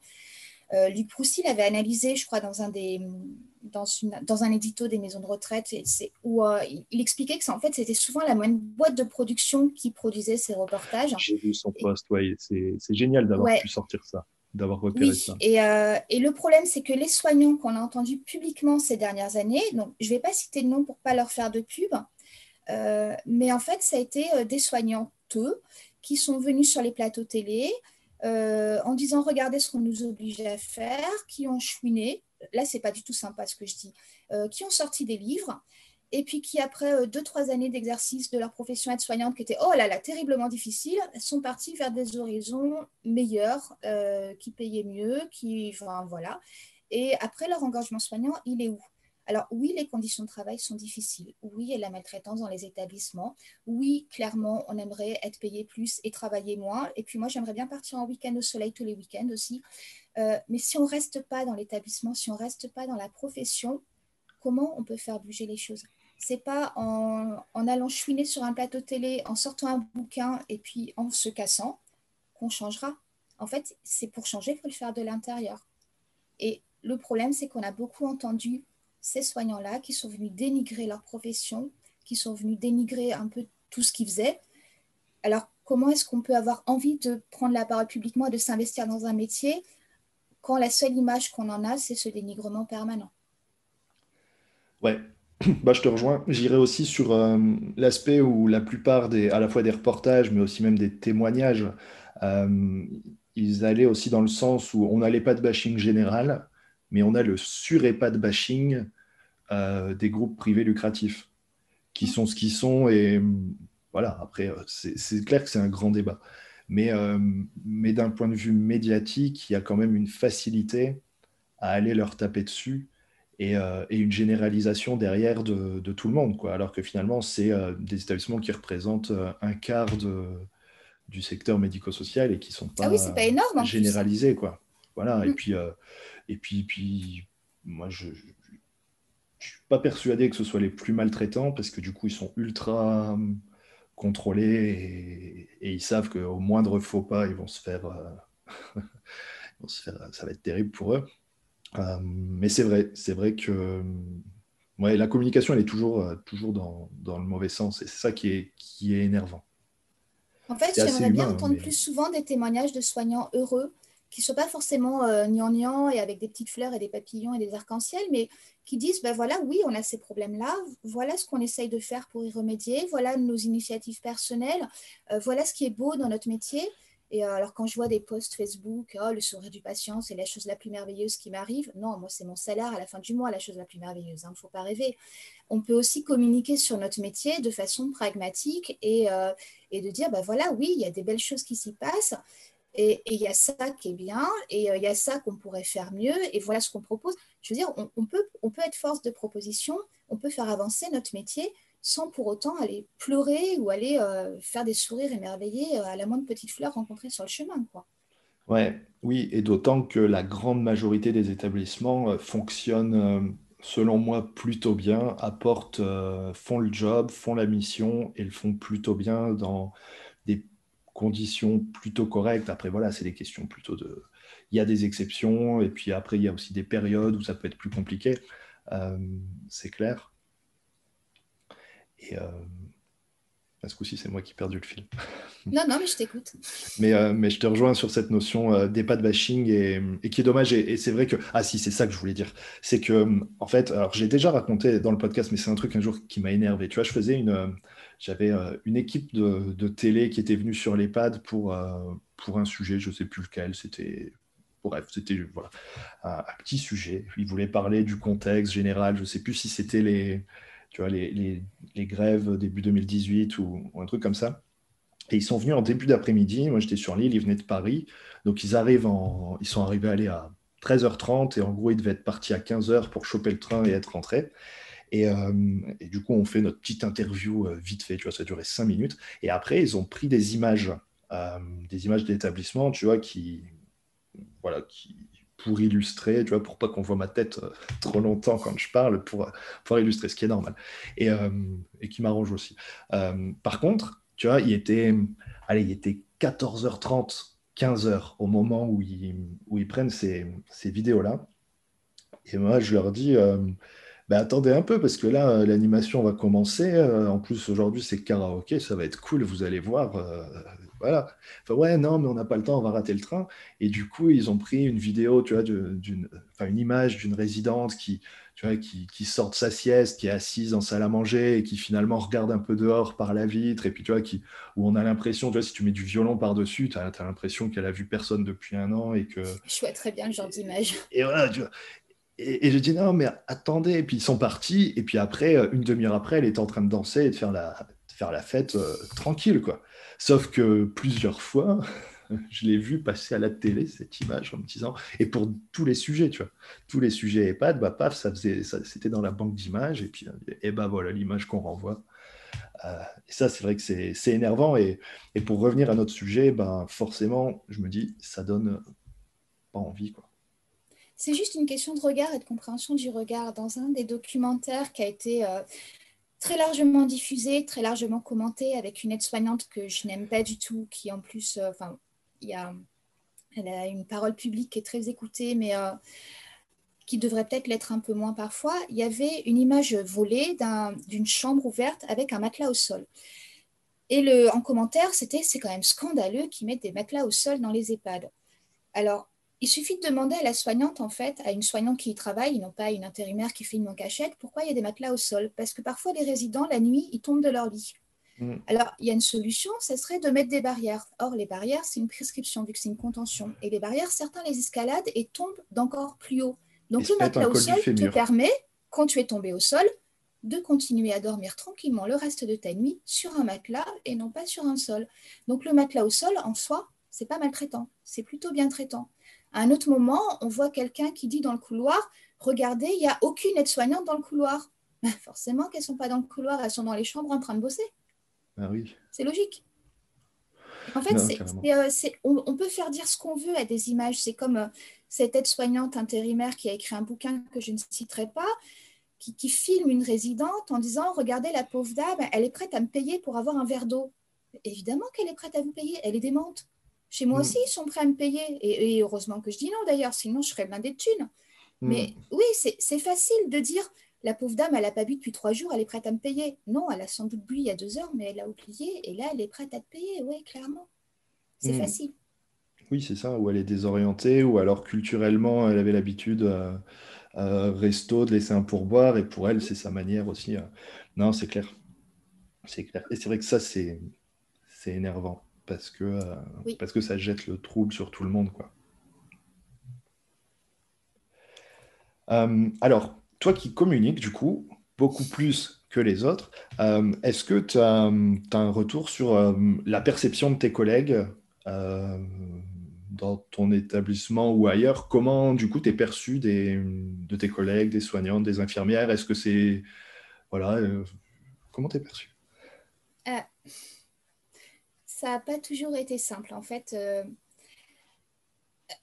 Euh, Luc Proussy l'avait analysé, je crois, dans un, des, dans, une, dans un édito des maisons de retraite, et où euh, il, expliquait que en fait, c'était souvent la moindre boîte de production qui produisait ces reportages. J'ai vu son post, ouais, c'est génial d'avoir pu sortir ça, d'avoir repéré oui, ça. Et, euh, et le problème, c'est que les soignants qu'on a entendus publiquement ces dernières années, donc je ne vais pas citer de nom pour ne pas leur faire de pub, mais en fait, ça a été des soignants, eux, qui sont venus sur les plateaux télé, euh, en disant regardez ce qu'on nous oblige à faire, qui ont chouiné, là c'est pas du tout sympa ce que je dis, euh, qui ont sorti des livres, et puis qui après euh, deux, trois années d'exercice de leur profession aide-soignante qui était oh là là terriblement difficile, sont partis vers des horizons meilleurs, qui payaient mieux, qui enfin, voilà. Et après leur engagement soignant, il est où? Alors oui, les conditions de travail sont difficiles. Oui, il y a la maltraitance dans les établissements. Oui, clairement, on aimerait être payé plus et travailler moins. Et puis moi, j'aimerais bien partir en week-end au soleil tous les week-ends aussi. Euh, mais si on ne reste pas dans l'établissement, si on ne reste pas dans la profession, comment on peut faire bouger les choses? C'est pas en, allant chouiner sur un plateau télé, en sortant un bouquin et puis en se cassant qu'on changera. En fait, c'est pour changer, il faut le faire de l'intérieur. Et le problème, c'est qu'on a beaucoup entendu ces soignants-là qui sont venus dénigrer leur profession, qui sont venus dénigrer un peu tout ce qu'ils faisaient. Alors, comment est-ce qu'on peut avoir envie de prendre la parole publiquement et de s'investir dans un métier quand la seule image qu'on en a, c'est ce dénigrement permanent? Ouais, bah, je te rejoins. J'irai aussi sur euh, l'aspect où la plupart des, à la fois des reportages, mais aussi même des témoignages, euh, ils allaient aussi dans le sens où on n'allait pas de bashing général, mais on a le sur-EHPAD bashing euh, des groupes privés lucratifs, qui sont ce qu'ils sont. Et voilà, après, c'est clair que c'est un grand débat. Mais, mais d'un point de vue médiatique, il y a quand même une facilité à aller leur taper dessus et, et une généralisation derrière de, de, tout le monde. Quoi. Alors que finalement, c'est des établissements qui représentent un quart de, du secteur médico-social et qui ne sont pas, ah oui, pas énorme, généralisés. Quoi. Voilà, et mm. puis et puis, puis moi, je ne suis pas persuadé que ce soit les plus maltraitants parce que du coup, ils sont ultra hum, contrôlés et, ils savent qu'au moindre faux pas, ils vont euh, se faire, ça va être terrible pour eux. Hum, mais c'est vrai, c'est vrai que ouais, la communication, elle est toujours, euh, toujours dans, dans le mauvais sens et c'est ça qui est, qui est énervant. En fait, j'aimerais bien entendre plus souvent des témoignages de soignants heureux qui ne soient pas forcément euh, gnangnang et avec des petites fleurs et des papillons et des arcs-en-ciel, mais qui disent, ben voilà, oui, on a ces problèmes-là, voilà ce qu'on essaye de faire pour y remédier, voilà nos initiatives personnelles, euh, voilà ce qui est beau dans notre métier. Et euh, alors quand je vois des posts Facebook, oh, le sourire du patient, c'est la chose la plus merveilleuse qui m'arrive. Non, moi, c'est mon salaire à la fin du mois, la chose la plus merveilleuse. Il hein, ne faut pas rêver. On peut aussi communiquer sur notre métier de façon pragmatique et, et de dire, ben voilà, oui, il y a des belles choses qui s'y passent. Et il y a ça qui est bien, et euh, il y a ça qu'on pourrait faire mieux, et voilà ce qu'on propose. Je veux dire, on, peut, on peut être force de proposition, on peut faire avancer notre métier sans pour autant aller pleurer ou aller euh, faire des sourires émerveillés euh, à la moindre petite fleur rencontrée sur le chemin. Quoi. Ouais, oui, et d'autant que la grande majorité des établissements fonctionnent, selon moi, plutôt bien, apportent, font le job, font la mission et le font plutôt bien dans conditions plutôt correctes. Après, voilà, c'est des questions plutôt de. Il y a des exceptions, et puis après, il y a aussi des périodes où ça peut être plus compliqué. Euh, c'est clair. Et euh... ce coup-ci, c'est moi qui ai perdu le fil. Non, non, mais je t'écoute. mais, euh, mais je te rejoins sur cette notion euh, des pas de bashing et, et, qui est dommage. Et, c'est vrai que. Ah, si, c'est ça que je voulais dire. C'est que, en fait, alors j'ai déjà raconté dans le podcast, mais c'est un truc un jour qui m'a énervé. Tu vois, je faisais une j'avais euh, une équipe de, télé qui était venue sur l'EHPAD pour, euh, pour un sujet, je ne sais plus lequel, c'était bref, c'était voilà, un, petit sujet. Ils voulaient parler du contexte général. Je ne sais plus si c'était les, tu vois, les, les, grèves début 2018 ou, un truc comme ça. Et ils sont venus en début d'après-midi. Moi, j'étais sur l'île, ils venaient de Paris. Donc, ils, arrivent en, ils sont arrivés à aller à 13h30 et en gros, ils devaient être partis à 15h pour choper le train et être rentrés. Et, du coup, on fait notre petite interview vite fait, tu vois, ça a duré cinq minutes. Et après, ils ont pris des images, des images d'établissement, tu vois, qui, voilà, qui, pour illustrer, tu vois, pour pas qu'on voit ma tête euh, trop longtemps quand je parle, pour, pour illustrer, ce qui est normal. Et, euh, et qui m'arrange aussi. Euh, par contre, tu vois, il était, allez, il était 14h30, 15h au moment où ils, où ils prennent ces, ces vidéos-là. Et moi, je leur dis, bah, attendez un peu, parce que là, l'animation va commencer. en plus, aujourd'hui, c'est karaoké, ça va être cool, vous allez voir voilà. Enfin, ouais, non, mais on n'a pas le temps, on va rater le train. Et du coup, ils ont pris une vidéo, tu vois, d'une, enfin, une image d'une résidente qui, tu vois, qui, qui, sort de sa sieste, qui est assise en salle à manger et qui finalement regarde un peu dehors par la vitre. Et puis, tu vois, qui, où on a l'impression, tu vois, si tu mets du violon par-dessus, tu as, l'impression qu'elle a vu personne depuis un an et que. Je vois très bien le genre d'image. Et voilà, tu vois. Et, et je dis non, mais attendez. Et puis ils sont partis. Et puis après, une demi-heure après, elle était en train de danser et de faire la, faire la fête euh, tranquille, quoi. Sauf que plusieurs fois, je l'ai vu passer à la télé, cette image, en me disant, et pour tous les sujets, tu vois, tous les sujets EHPAD, bah, paf, ça faisait, ça, c'était dans la banque d'images, et puis, et bah voilà, l'image qu'on renvoie. Euh, et ça, c'est vrai que c'est, c'est énervant. Et, et, pour revenir à notre sujet, ben, forcément, je me dis, ça donne pas envie, quoi. C'est juste une question de regard et de compréhension du regard. Dans un des documentaires qui a été euh, très largement diffusé, très largement commenté, avec une aide-soignante que je n'aime pas du tout, qui en plus, euh, enfin, y a, elle a une parole publique qui est très écoutée, mais euh, qui devrait peut-être l'être un peu moins parfois. Il y avait une image volée d'une chambre ouverte avec un matelas au sol. Et le, en commentaire, c'était c'est quand même scandaleux qu'ils mettent des matelas au sol dans les EHPAD. Alors, il suffit de demander à la soignante, en fait, à une soignante qui y travaille, non pas une intérimaire qui filme en cachette, pourquoi il y a des matelas au sol. Parce que parfois, les résidents, la nuit, ils tombent de leur lit. Mm. Alors, il y a une solution, ce serait de mettre des barrières. Or, les barrières, c'est une prescription, vu que c'est une contention. Et les barrières, certains les escaladent et tombent d'encore plus haut. Donc, le matelas au sol te permet, quand tu es tombé au sol, de continuer à dormir tranquillement le reste de ta nuit sur un matelas et non pas sur un sol. Donc, le matelas au sol, en soi, c'est pas maltraitant, c'est plutôt bien traitant. À un autre moment, on voit quelqu'un qui dit dans le couloir Regardez, il n'y a aucune aide-soignante dans le couloir. Ben, forcément qu'elles ne sont pas dans le couloir, elles sont dans les chambres en train de bosser. Ah oui. C'est logique. En fait, euh, on, peut faire dire ce qu'on veut à des images. C'est comme euh, cette aide-soignante intérimaire qui a écrit un bouquin que je ne citerai pas, qui, qui, filme une résidente en disant Regardez, la pauvre dame, elle est prête à me payer pour avoir un verre d'eau. Évidemment qu'elle est prête à vous payer, elle est démente. Chez moi mm. aussi, ils sont prêts à me payer. Et, heureusement que je dis non d'ailleurs, sinon je serais blindée de thunes. Mm. Mais oui, c'est facile de dire la pauvre dame, elle n'a pas bu depuis trois jours, elle est prête à me payer. Non, elle a sans doute bu il y a deux heures, mais elle a oublié. Et là, elle est prête à te payer, oui, clairement. C'est mm. facile. Oui, c'est ça, ou elle est désorientée, ou alors culturellement, elle avait l'habitude à, resto de laisser un pourboire, et pour elle, c'est sa manière aussi. Euh. Non, c'est clair. C'est clair. Et c'est vrai que ça, c'est énervant parce que, euh, parce que ça jette le trouble sur tout le monde. Quoi. Euh, alors, toi qui communiques, du coup, beaucoup plus que les autres, euh, est-ce que tu as, un retour sur la perception de tes collègues dans ton établissement ou ailleurs? Comment, du coup, tu es perçu des, de tes collègues, des soignantes, des infirmières? Est-ce que c'est... Voilà, comment tu es perçu ça n'a pas toujours été simple. En fait, euh,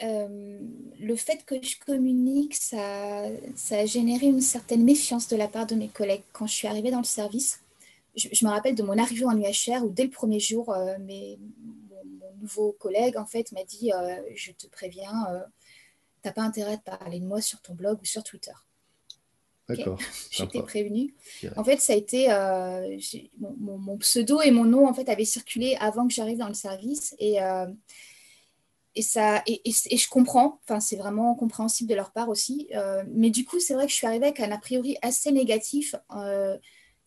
euh, le fait que je communique, ça, a généré une certaine méfiance de la part de mes collègues. Quand je suis arrivée dans le service, je, me rappelle de mon arrivée en UHR où dès le premier jour, euh, mon, nouveau collègue en fait m'a dit Je te préviens, tu n'as pas intérêt de parler de moi sur ton blog ou sur Twitter. D'accord. J'étais prévenue. En fait, ça a été euh, mon, pseudo et mon nom en fait avaient circulé avant que j'arrive dans le service et euh, et ça et, je comprends. Enfin, c'est vraiment compréhensible de leur part aussi. Euh, mais du coup, c'est vrai que je suis arrivée avec un a priori assez négatif.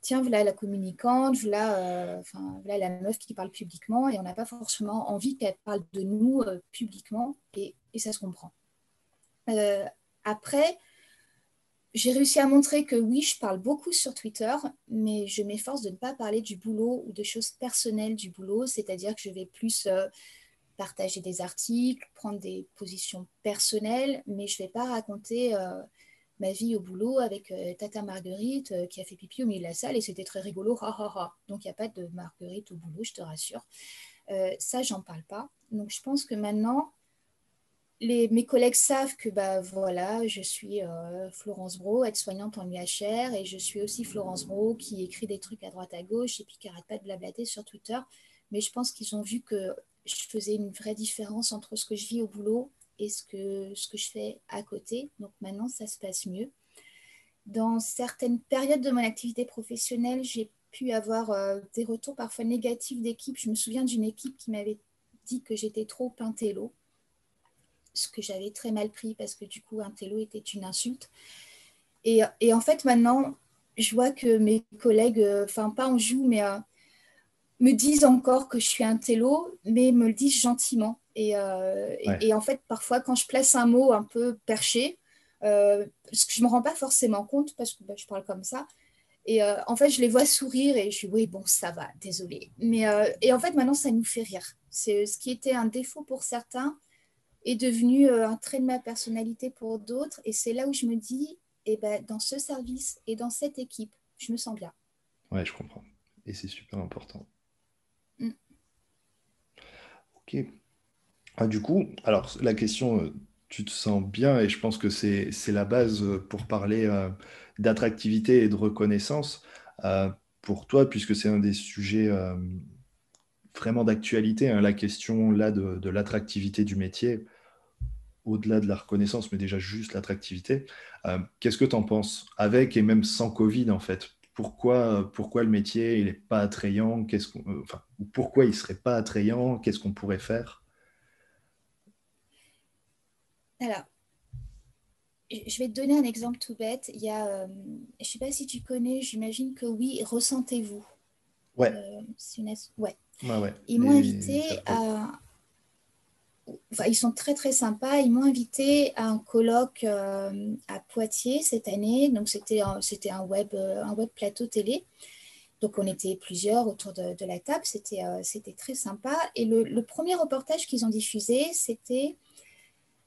Tiens, voilà la communicante, voilà, enfin, voilà la meuf qui parle publiquement et on n'a pas forcément envie qu'elle parle de nous publiquement et, et, ça se comprend. après, j'ai réussi à montrer que oui, je parle beaucoup sur Twitter, mais je m'efforce de ne pas parler du boulot ou de choses personnelles du boulot, c'est-à-dire que je vais plus euh, partager des articles, prendre des positions personnelles, mais je ne vais pas raconter euh, ma vie au boulot avec Tata Marguerite qui a fait pipi au milieu de la salle et c'était très rigolo. Donc il n'y a pas de Marguerite au boulot, je te rassure. ça, j'en parle pas. Donc je pense que maintenant, mes collègues savent que bah, je suis euh, Florence Bro, aide-soignante en UHR, et je suis aussi Florence Bro qui écrit des trucs à droite à gauche et puis qui n'arrête pas de blablater sur Twitter. Mais je pense qu'ils ont vu que je faisais une vraie différence entre ce que je vis au boulot et ce que, je fais à côté. Donc maintenant, ça se passe mieux. Dans certaines périodes de mon activité professionnelle, j'ai pu avoir euh, des retours parfois négatifs d'équipe. Je me souviens d'une équipe qui m'avait dit que j'étais trop pintello ce que j'avais très mal pris parce que du coup, un télo était une insulte. Et, et, en fait, maintenant, je vois que mes collègues, euh, enfin, pas en joue, mais euh, me disent encore que je suis un télo, mais me le disent gentiment. Et, euh, et, en fait, parfois, quand je place un mot un peu perché, parce que je ne me rends pas forcément compte, parce que bah, je parle comme ça, et en fait, je les vois sourire et je dis oui, bon, ça va, désolé. Mais, et en fait, maintenant, ça nous fait rire. C'est ce qui était un défaut pour certains est devenu euh, un trait de ma personnalité pour d'autres. Et c'est là où je me dis, eh ben, dans ce service et dans cette équipe, je me sens bien. Ouais, je comprends. Et c'est super important. Mm. Ok. Ah, du coup, alors la question, euh, tu te sens bien et je pense que c'est la base euh, pour parler d'attractivité et de reconnaissance pour toi, puisque c'est un des sujets vraiment d'actualité, hein, la question là de, l'attractivité du métier, au-delà de la reconnaissance, mais déjà juste l'attractivité. Euh, qu'est-ce que tu en penses avec et même sans Covid en fait? Pourquoi, pourquoi le métier il n'est pas attrayant? Qu'est-ce qu'on, euh, enfin, Pourquoi il ne serait pas attrayant? Qu'est-ce qu'on pourrait faire? Alors, je vais te donner un exemple tout bête. Il y a, euh, je ne sais pas si tu connais, j'imagine que oui, ressentez-vous. Ouais. ouais. Ils m'ont invité à. Ils sont très très sympas. Ils m'ont invité à un colloque euh, à Poitiers cette année. Donc c'était un, c'était un web euh, un web plateau télé. Donc on était plusieurs autour de, la table. C'était euh, c'était très sympa. Et le, premier reportage qu'ils ont diffusé, c'était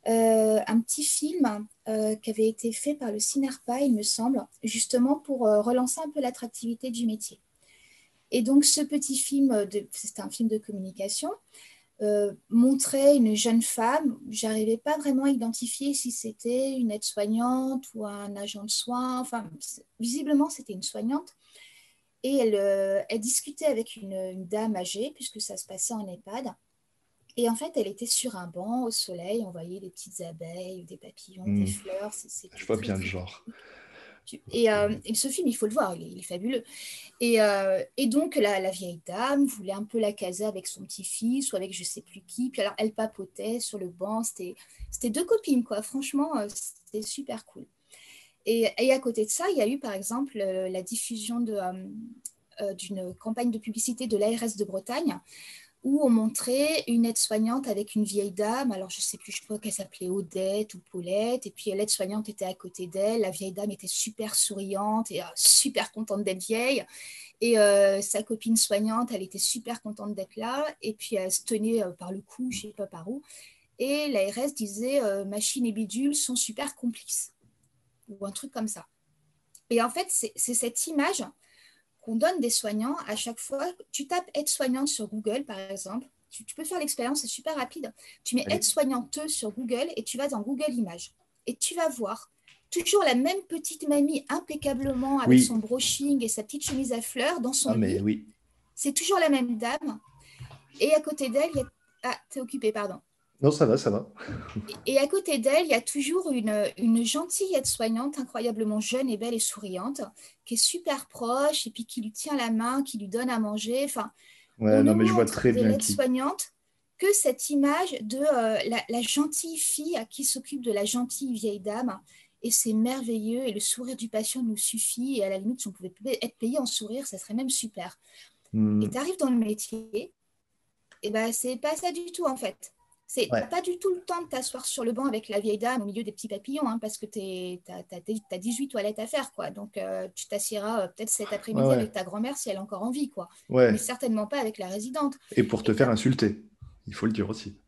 un petit film qui avait été fait par le CINERPA, il me semble, justement pour relancer un peu l'attractivité du métier. Et donc, ce petit film, c'est un film de communication, euh, montrait une jeune femme. J'arrivais pas vraiment à identifier si c'était une aide-soignante ou un agent de soins. Enfin, visiblement, c'était une soignante. Et elle, euh, elle discutait avec une, dame âgée, puisque ça se passait en EHPAD. Et en fait, elle était sur un banc au soleil. On voyait des petites abeilles, des papillons, des hmm. fleurs. Je vois bien le genre. Euh, et, ce film, il faut le voir, il est, fabuleux. Et, euh, et donc, la, vieille dame voulait un peu la caser avec son petit-fils ou avec je sais plus qui. Puis alors, elle papotait sur le banc. C'était deux copines, quoi. Franchement, euh, c'était super cool. Et, et, à côté de ça, il y a eu, par exemple, la diffusion d'une campagne de publicité de l'ARS de Bretagne où on montrait une aide-soignante avec une vieille dame. Alors, je ne sais plus, je crois qu'elle s'appelait Odette ou Paulette. Et puis, l'aide-soignante était à côté d'elle. La vieille dame était super souriante et euh, super contente d'être vieille. Et euh, sa copine soignante, elle était super contente d'être là. Et puis, elle se tenait euh, par le cou, je ne sais pas par où. Et l'ARS disait Machine et bidule sont super complices. Ou un truc comme ça. Et en fait, c'est cette image qu'on donne des soignants à chaque fois. Tu tapes aide-soignante sur Google, par exemple. Tu, peux faire l'expérience, c'est super rapide. Tu mets aide-soignante sur Google et tu vas dans Google Images. Et tu vas voir toujours la même petite mamie impeccablement avec son brushing et sa petite chemise à fleurs dans son ah, mais Oui. C'est toujours la même dame. Et à côté d'elle, il y a... Ah, t'es occupé, pardon. Non, ça va, ça va. Et à côté d'elle, il y a toujours une, une gentille aide-soignante, incroyablement jeune et belle et souriante, qui est super proche et puis qui lui tient la main, qui lui donne à manger. Enfin, ouais, non, mais je vois très bien. soignante que cette image de euh, la, gentille fille à qui s'occupe de la gentille vieille dame. Et c'est merveilleux. Et le sourire du patient nous suffit. Et à la limite, si on pouvait être payé en sourire, ça serait même super. Hmm. Et tu arrives dans le métier, et ben c'est pas ça du tout en fait. C'est pas du tout le temps de t'asseoir sur le banc avec la vieille dame au milieu des petits papillons, hein, parce que tu as, 18 toilettes à faire. quoi. Donc, euh, tu t'assieras euh, peut-être cet après-midi avec ta grand-mère si elle est encore en vie. quoi. Mais certainement pas avec la résidente. Et pour te faire insulter, il faut le dire aussi.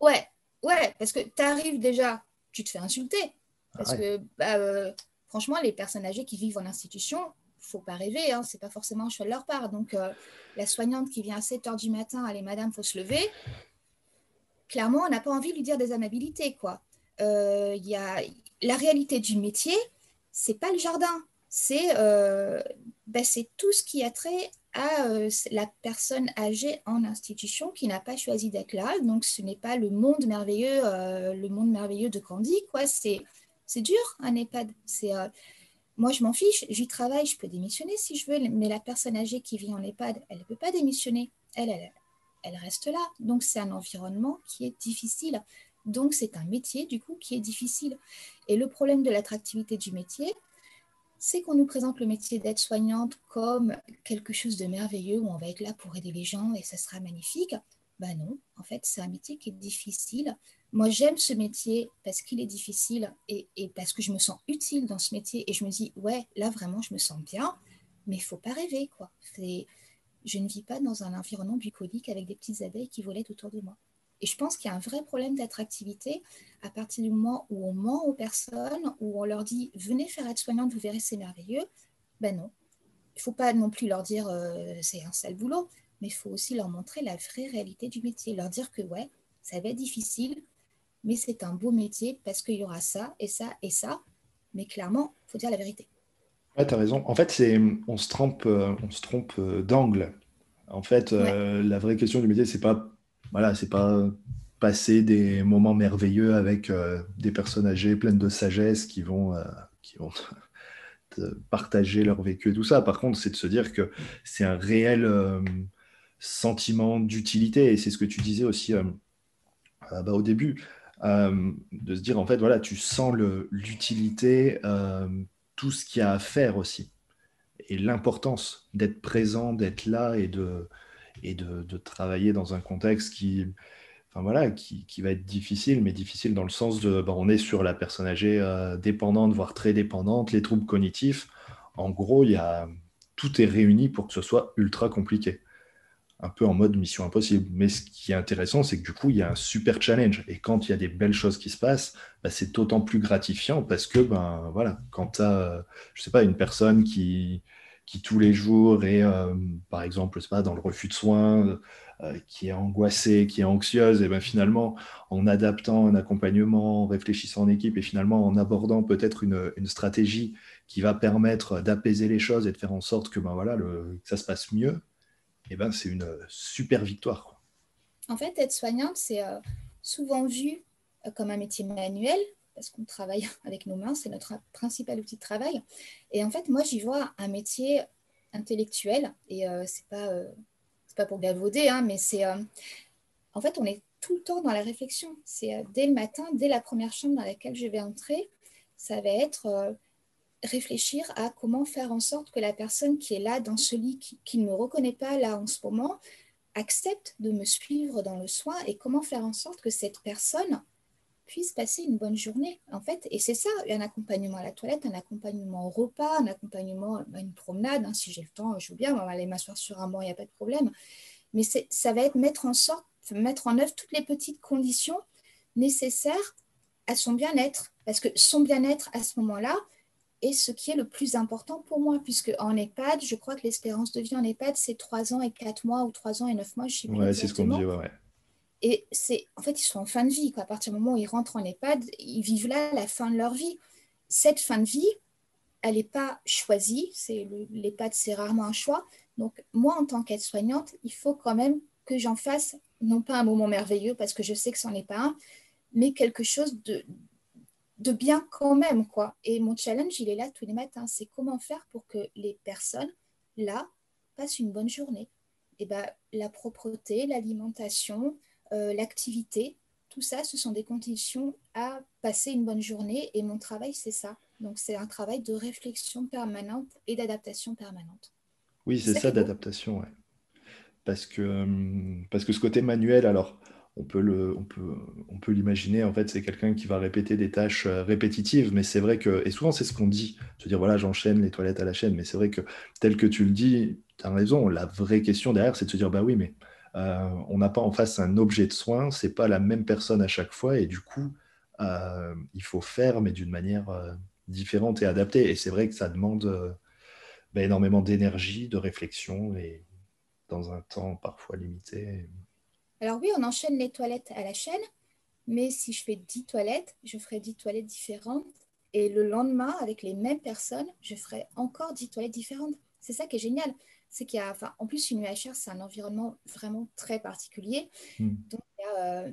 Ouais, ouais, parce que tu arrives déjà, tu te fais insulter. Parce que, bah, euh, franchement, les personnes âgées qui vivent en institution, faut pas rêver, hein, c'est pas forcément un choix de leur part. Donc, la soignante qui vient à 7 h du matin, allez, madame, faut se lever, clairement, on n'a pas envie de lui dire des amabilités, quoi. Euh, y a, la réalité du métier, c'est pas le jardin, c'est bah, tout ce qui a trait à la personne âgée en institution qui n'a pas choisi d'être là. Donc, ce n'est pas le monde merveilleux, le monde merveilleux de Candy, quoi. C'est c'est dur, un EHPAD. C'est, euh, moi, je m'en fiche, j'y travaille, je peux démissionner si je veux, mais la personne âgée qui vit en EHPAD, elle ne peut pas démissionner. Elle, elle, elle reste là. Donc, c'est un environnement qui est difficile. Donc, c'est un métier, du coup, qui est difficile. Et le problème de l'attractivité du métier, c'est qu'on nous présente le métier d'aide-soignante comme quelque chose de merveilleux où on va être là pour aider les gens et ça sera magnifique. Ben non, en fait, c'est un métier qui est difficile. Moi, j'aime ce métier parce qu'il est difficile et, parce que je me sens utile dans ce métier et je me dis, ouais, là, vraiment, je me sens bien, mais il faut pas rêver, quoi. Je ne vis pas dans un environnement bucolique avec des petites abeilles qui volaient autour de moi. Et je pense qu'il y a un vrai problème d'attractivité à partir du moment où on ment aux personnes, où on leur dit, venez faire aide-soignante, vous verrez, c'est merveilleux. Ben non. Il ne faut pas non plus leur dire, euh, c'est un sale boulot mais il faut aussi leur montrer la vraie réalité du métier, leur dire que ouais, ça va être difficile, mais c'est un beau métier parce qu'il y aura ça et ça et ça, mais clairement, il faut dire la vérité. Ouais, tu as raison. En fait, c'est, on se trompe, euh, on se trompe euh, d'angle. En fait, euh, la vraie question du métier, c'est pas, voilà, c'est pas passer des moments merveilleux avec des personnes âgées pleines de sagesse qui vont, qui vont partager leur vécu et tout ça. Par contre, c'est de se dire que c'est un réel sentiment d'utilité. Et c'est ce que tu disais aussi euh, euh, bah, au début, de se dire, en fait, voilà, tu sens l'utilité, tout ce qu'il y a à faire aussi. Et l'importance d'être présent, d'être là et de, travailler dans un contexte qui, enfin voilà, qui, va être difficile, mais difficile dans le sens de, bah, on est sur la personne âgée dépendante, voire très dépendante, les troubles cognitifs. En gros, tout est réuni pour que ce soit ultra compliqué un peu en mode mission impossible. Mais ce qui est intéressant, c'est que du coup, il y a un super challenge. Et quand il y a des belles choses qui se passent, bah, c'est d'autant plus gratifiant parce que, ben voilà, quand tu as, je sais pas, une personne qui, qui tous les jours est, euh, par exemple, pas, dans le refus de soins, euh, qui est angoissée, qui est anxieuse, et ben finalement, en adaptant un accompagnement, en réfléchissant en équipe et finalement en abordant peut-être une, stratégie qui va permettre d'apaiser les choses et de faire en sorte que, ben voilà, que ça se passe mieux, eh ben, c'est une euh, super victoire. En fait, être soignante, c'est euh, souvent vu euh, comme un métier manuel, parce qu'on travaille avec nos mains, c'est notre principal outil de travail. Et en fait, moi, j'y vois un métier intellectuel, et c'est pas, pas pour gavauder, hein, mais c'est. en fait, on est tout le temps dans la réflexion. C'est dès le matin, dès la première chambre dans laquelle je vais entrer, ça va être réfléchir à comment faire en sorte que la personne qui est là dans ce lit, qui, ne me reconnaît pas là en ce moment, accepte de me suivre dans le soin et comment faire en sorte que cette personne puisse passer une bonne journée, en fait. Et c'est ça, un accompagnement à la toilette, un accompagnement au repas, un accompagnement à une promenade. Hein, si j'ai le temps, je veux bien, on va aller m'asseoir sur un banc, il n'y a pas de problème. Mais ça va être mettre en sorte, mettre en œuvre toutes les petites conditions nécessaires à son bien-être. Parce que son bien-être, à ce moment-là, et ce qui est le plus important pour moi, puisque en EHPAD, je crois que l'espérance de vie en EHPAD, c'est 3 ans et 4 mois ou 3 ans et 9 mois, je sais Ouais, c'est ce qu'on dit, ouais, Et c'est, en fait, ils sont en fin de vie. Quoi. À partir du moment où ils rentrent en EHPAD, ils vivent là la fin de leur vie. Cette fin de vie, elle n'est pas choisie. C'est l'EHPAD, c'est rarement un choix. Donc, moi, en tant qu'aide-soignante, il faut quand même que j'en fasse, non pas un moment merveilleux, parce que je sais que ce n'en est pas un, mais quelque chose de, de bien quand même, quoi. Et mon challenge, il est là tous les matins. C'est comment faire pour que les personnes, là, passent une bonne journée. Et ben, la propreté, l'alimentation, euh, l'activité, tout ça, ce sont des conditions à passer une bonne journée. Et mon travail, c'est ça. Donc, c'est un travail de réflexion permanente et d'adaptation permanente. Oui, c'est ça, d'adaptation, ouais. Parce que, hum, parce que ce côté manuel, alors, on peut l'imaginer. En fait, c'est quelqu'un qui va répéter des tâches euh, répétitives, mais c'est vrai que, et souvent c'est ce qu'on dit, se dire voilà, j'enchaîne les toilettes à la chaîne, mais c'est vrai que tel que tu le dis, tu as raison. La vraie question derrière, c'est de se dire bah oui, mais euh, on n'a pas en face un objet de soin, c'est pas la même personne à chaque fois, et du coup, il faut faire, mais d'une manière différente et adaptée. Et c'est vrai que ça demande bah, énormément d'énergie, de réflexion et dans un temps parfois limité. Alors oui, on enchaîne les toilettes à la chaîne, mais si je fais 10 toilettes, je ferai 10 toilettes différentes. Et le lendemain, avec les mêmes personnes, je ferai encore 10 toilettes différentes. C'est ça qui est génial. C'est qu'il y a, enfin, en plus, une UHR, c'est un environnement vraiment très particulier. Hmm. Donc, euh,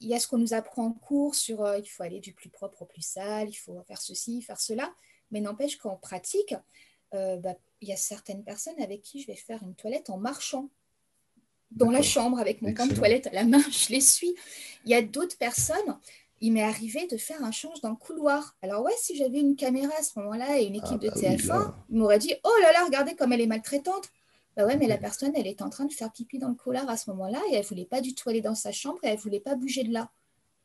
il y, a, ce qu'on nous apprend en cours sur euh, il faut aller du plus propre au plus sale, il faut faire ceci, faire cela. Mais n'empêche qu'en pratique, euh, bah, il y a certaines personnes avec qui je vais faire une toilette en marchant dans la chambre avec mon camp de toilette à la main, je les suis. Il y a d'autres personnes, il m'est arrivé de faire un change dans le couloir. Alors ouais, si j'avais une caméra à ce moment-là et une équipe ah de bah TF1, ils m'auraient dit, oh là là, regardez comme elle est maltraitante. Bah ouais, mais la personne, elle est en train de faire pipi dans le couloir à ce moment-là et elle voulait pas du tout aller dans sa chambre et elle voulait pas bouger de là.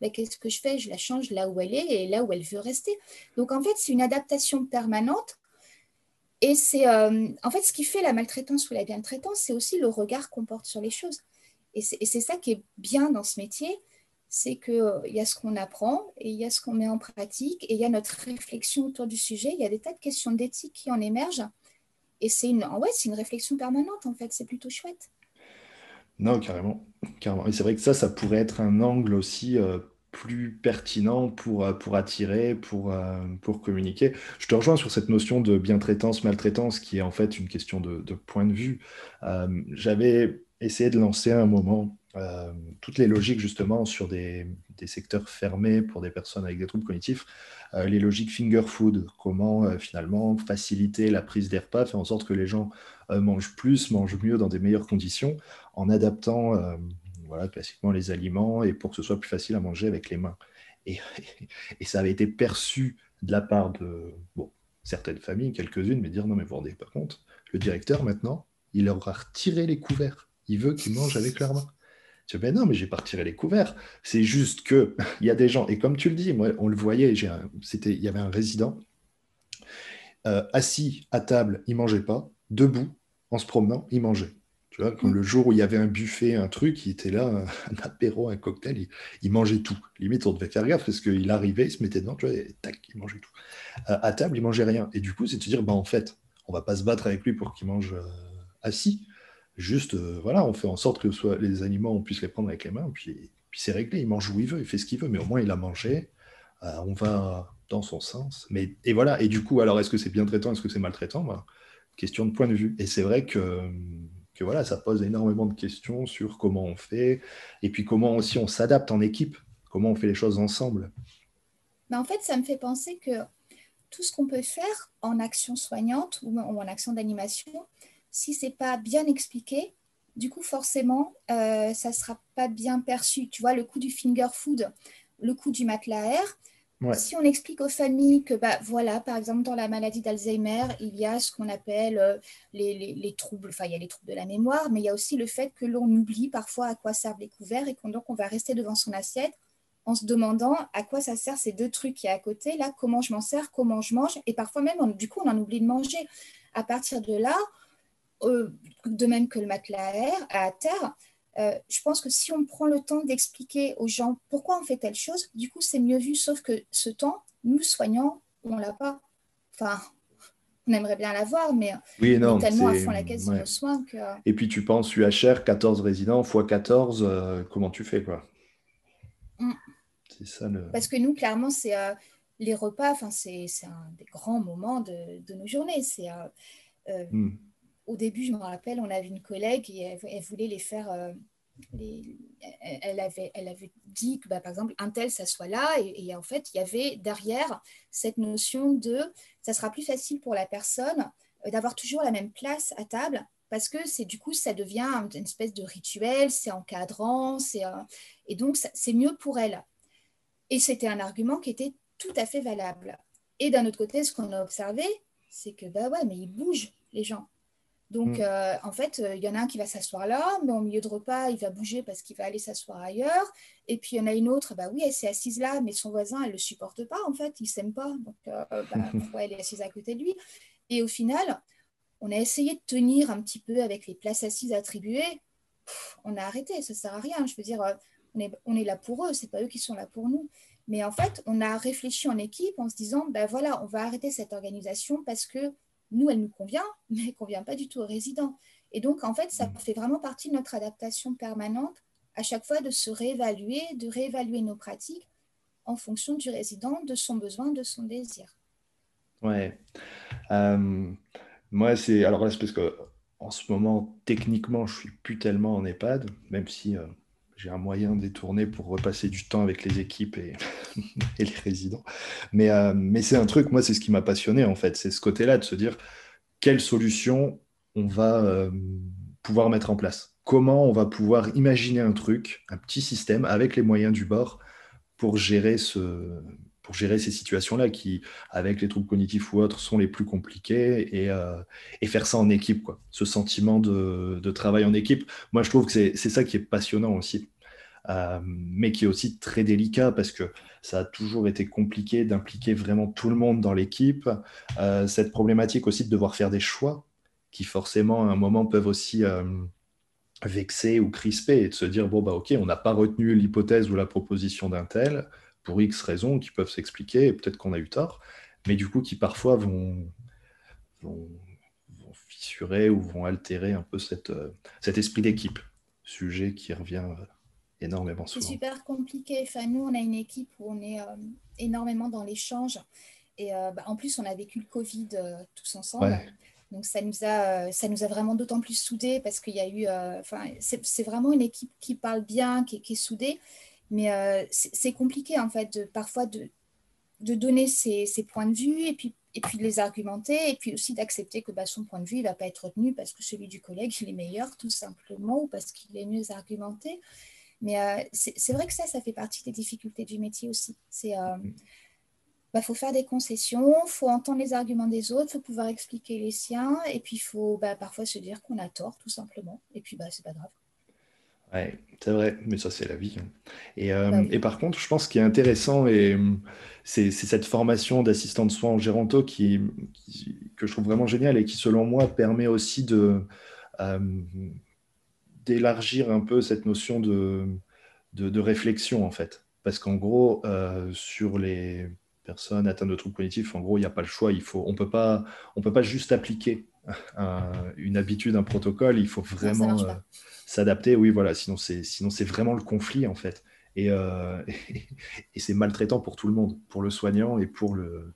Mais qu'est-ce que je fais? Je la change là où elle est et là où elle veut rester. Donc en fait, c'est une adaptation permanente et c'est euh, en fait ce qui fait la maltraitance ou la bien-traitance, c'est aussi le regard qu'on porte sur les choses. Et c'est ça qui est bien dans ce métier, c'est qu'il euh, y a ce qu'on apprend et il y a ce qu'on met en pratique et il y a notre réflexion autour du sujet. Il y a des tas de questions d'éthique qui en émergent. Et c'est une, une réflexion permanente, en fait. C'est plutôt chouette. Non, carrément. carrément. Et c'est vrai que ça, ça pourrait être un angle aussi euh, plus pertinent pour, euh, pour attirer, pour, euh, pour communiquer. Je te rejoins sur cette notion de bien-traitance, maltraitance, qui est en fait une question de, point de vue. Euh, j'avais essayé de lancer à un moment toutes les logiques justement sur des, des, secteurs fermés pour des personnes avec des troubles cognitifs, les logiques finger food, comment finalement faciliter la prise des repas, faire en sorte que les gens mangent plus, mangent mieux dans des meilleures conditions, en adaptant voilà, classiquement les aliments, et pour que ce soit plus facile à manger avec les mains. Et, ça avait été perçu de la part de certaines familles, quelques-unes, mais dire non, mais vous vous rendez pas compte, le directeur maintenant, il leur a retiré les couverts. Il veut qu'ils mangent avec leurs mains. Tu dis, ben non, mais j'ai pas retiré les couverts. C'est juste que il y a des gens, et comme tu le dis, moi, on le voyait, il y avait un résident euh, assis à table, il mangeait pas, debout, en se promenant, il mangeait. Tu vois, comme mm. le jour où il y avait un buffet, un truc, il était là, un, apéro, un cocktail, il, mangeait tout. Limite, on devait faire gaffe parce qu'il arrivait, il se mettait dedans, tu vois, et tac, il mangeait tout. Euh, à table, il mangeait rien. Et du coup, c'est de se dire, bah, en fait, on va pas se battre avec lui pour qu'il mange euh, assis. Juste, euh, voilà, on fait en sorte que soit, les aliments, on puisse les prendre avec les mains, puis, puis c'est réglé. Il mange où il veut, il fait ce qu'il veut, mais au moins, il a mangé. on va dans son sens. Mais, et voilà, et du coup, alors, est-ce que c'est bien traitant, est-ce que c'est maltraitant? Bah, Question de point de vue. Et c'est vrai que que voilà, ça pose énormément de questions sur comment on fait, et puis comment aussi on s'adapte en équipe, comment on fait les choses ensemble. Mais en fait, ça me fait penser que tout ce qu'on peut faire en action soignante ou en action d'animation, si c'est pas bien expliqué, du coup, forcément, euh, ça sera pas bien perçu. Tu vois, le coup du finger food, le coup du matelas à si on explique aux familles que, bah, voilà, par exemple, dans la maladie d'Alzheimer, il y a ce qu'on appelle euh, les, troubles, enfin, il y a les troubles de la mémoire, mais il y a aussi le fait que l'on oublie parfois à quoi servent les couverts et qu'on donc on va rester devant son assiette en se demandant à quoi ça sert ces deux trucs qui est à côté, là, comment je m'en sers, comment je mange, et parfois même, du coup, on en oublie de manger. À partir de là, euh, de même que le matelas à terre, euh, je pense que si on prend le temps d'expliquer aux gens pourquoi on fait telle chose, du coup, c'est mieux vu, sauf que ce temps, nous, soignants, on ne l'a pas. Enfin, on aimerait bien l'avoir, mais oui, non, on est tellement à fond la caisse de nos soins que... Et puis, tu penses UHR, 14 résidents, x 14, euh, comment tu fais, quoi? Mm. C'est ça le... Parce que nous, clairement, c'est... Euh, les repas, c'est un des grands moments de, de nos journées. C'est... Mm au début, je me rappelle, on avait une collègue et elle, voulait les faire. Euh, elle, avait, dit que, bah, par exemple, un tel s'assoit là, et, en fait, il y avait derrière cette notion de ça sera plus facile pour la personne euh, d'avoir toujours la même place à table, parce que c'est du coup, ça devient une espèce de rituel, c'est encadrant, c'est, et donc c'est mieux pour elle. Et c'était un argument qui était tout à fait valable. Et d'un autre côté, ce qu'on a observé, c'est que, bah ouais, mais ils bougent, les gens. Donc, mm. euh, en fait, il y en a un qui va s'asseoir là, mais au milieu de repas, il va bouger parce qu'il va aller s'asseoir ailleurs. Et puis, il y en a une autre, bah oui, elle s'est assise là, mais son voisin, elle ne le supporte pas, en fait, il ne s'aime pas. Donc, euh, bah, pourquoi elle est assise à côté de lui Et au final, on a essayé de tenir un petit peu avec les places assises attribuées. on a arrêté, ça ne sert à rien. Je veux dire, euh, on est, on est là pour eux, ce n'est pas eux qui sont là pour nous. Mais en fait, on a réfléchi en équipe en se disant, ben voilà, on va arrêter cette organisation parce que nous, elle nous convient, mais elle ne convient pas du tout aux résidents. Et donc, en fait, ça mm. fait vraiment partie de notre adaptation permanente à chaque fois de se réévaluer, de réévaluer nos pratiques en fonction du résident, de son besoin, de son désir. Ouais. Euh, moi, c'est. Alors là, c'est parce que en ce moment, techniquement, je suis plus tellement en EHPAD, même si euh, j'ai un moyen détourné pour repasser du temps avec les équipes et, les résidents. Mais, euh, mais c'est un truc, moi, c'est ce qui m'a passionné, en fait. C'est ce côté-là de se dire quelle solution on va pouvoir mettre en place? Comment on va pouvoir imaginer un truc, un petit système avec les moyens du bord pour gérer, ce, pour gérer ces situations-là qui, avec les troubles cognitifs ou autres, sont les plus compliquées et, euh, faire ça en équipe. Quoi. Ce sentiment de, de, travail en équipe, moi je trouve que c'est ça qui est passionnant aussi. Euh, mais qui est aussi très délicat parce que ça a toujours été compliqué d'impliquer vraiment tout le monde dans l'équipe. Euh, cette problématique aussi de devoir faire des choix qui forcément à un moment peuvent aussi vexer ou crisper et de se dire bon bah ok on n'a pas retenu l'hypothèse ou la proposition d'un tel pour X raisons qui peuvent s'expliquer et peut-être qu'on a eu tort mais du coup qui parfois vont, vont, fissurer ou vont altérer un peu cette, euh, cet esprit d'équipe sujet qui revient euh, énormément souvent. C'est super compliqué. Enfin, nous, on a une équipe où on est euh, énormément dans l'échange. Et bah, en plus, on a vécu le Covid tous ensemble. Donc ça nous a, ça nous a vraiment d'autant plus soudés parce qu'il y a eu, euh, enfin, c'est vraiment une équipe qui parle bien, qui, est soudée, mais euh, c'est compliqué en fait de, parfois de, de donner ses, points de vue et puis, et puis de les argumenter et puis aussi d'accepter que bah, son point de vue ne va pas être retenu parce que celui du collègue il est meilleur tout simplement ou parce qu'il est mieux argumenté. Mais euh, c'est vrai que ça, ça fait partie des difficultés du métier aussi. C'est mm. Il bah, faut faire des concessions, il faut entendre les arguments des autres, il faut pouvoir expliquer les siens, et puis il faut bah, parfois se dire qu'on a tort, tout simplement. Et puis, bah, c'est pas grave. Ouais, c'est vrai, mais ça, c'est la vie. Hein. Et, euh, et, par contre, je pense qu'il est intéressant, et c'est cette formation d'assistant de soins en géranto qui, que je trouve vraiment géniale et qui, selon moi, permet aussi de euh, d'élargir un peu cette notion de, de, réflexion, en fait. Parce qu'en gros, euh, sur les personne atteinte de troubles cognitifs, en gros, il n'y a pas le choix. Il faut, on peut pas, on peut pas juste appliquer une habitude, un protocole. Il faut vraiment euh, s'adapter. Oui, voilà. Sinon, c'est, sinon c'est vraiment le conflit en fait. Et, euh, et, c'est maltraitant pour tout le monde, pour le soignant et pour le,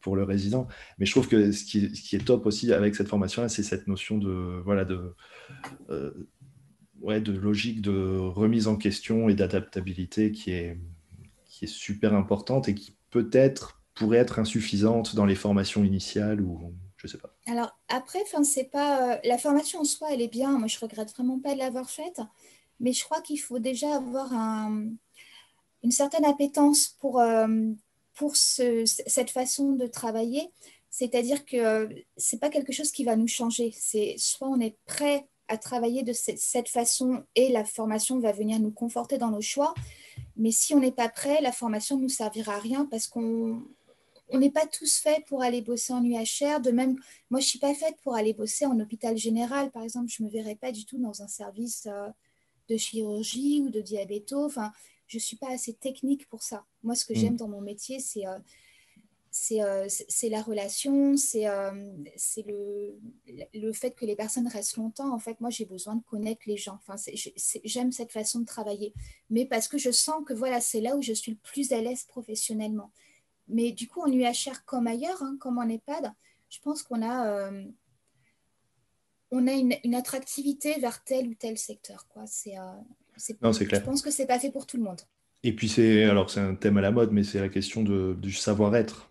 pour le résident. Mais je trouve que ce qui, ce qui est top aussi avec cette formation-là, c'est cette notion de, voilà, de, euh, ouais, de logique de remise en question et d'adaptabilité qui est, qui est super importante et qui peut-être pourrait être insuffisante dans les formations initiales ou Alors après, c'est pas euh, la formation en soi, elle est bien. Moi, je regrette vraiment pas de l'avoir faite, mais je crois qu'il faut déjà avoir une certaine appétence pour euh, pour cette façon de travailler. C'est-à-dire que euh, c'est pas quelque chose qui va nous changer. C'est soit on est prêt à travailler de cette façon et la formation va venir nous conforter dans nos choix, mais si on n'est pas prêt, la formation ne nous servira à rien parce qu'on on n'est pas tous faits pour aller bosser en UHR. De même, moi, je ne suis pas faite pour aller bosser en hôpital général. Par exemple, je ne me verrais pas du tout dans un service euh, de chirurgie ou de diabéto. Enfin, je ne suis pas assez technique pour ça. Moi, ce que mm. j'aime dans mon métier, c'est euh, euh, la relation, c'est le, le, fait que les personnes restent longtemps. En fait, moi, j'ai besoin de connaître les gens. Enfin, J'aime cette façon de travailler, mais parce que je sens que voilà, c'est là où je suis le plus à l'aise professionnellement. Mais du coup, en UHR comme ailleurs, hein, comme en EHPAD, je pense qu'on a, euh, on a une, une, attractivité vers tel ou tel secteur. Quoi. C'est, non, c'est clair. Je pense que c'est pas fait pour tout le monde. Et puis c'est alors c'est un thème à la mode, mais c'est la question de, du savoir-être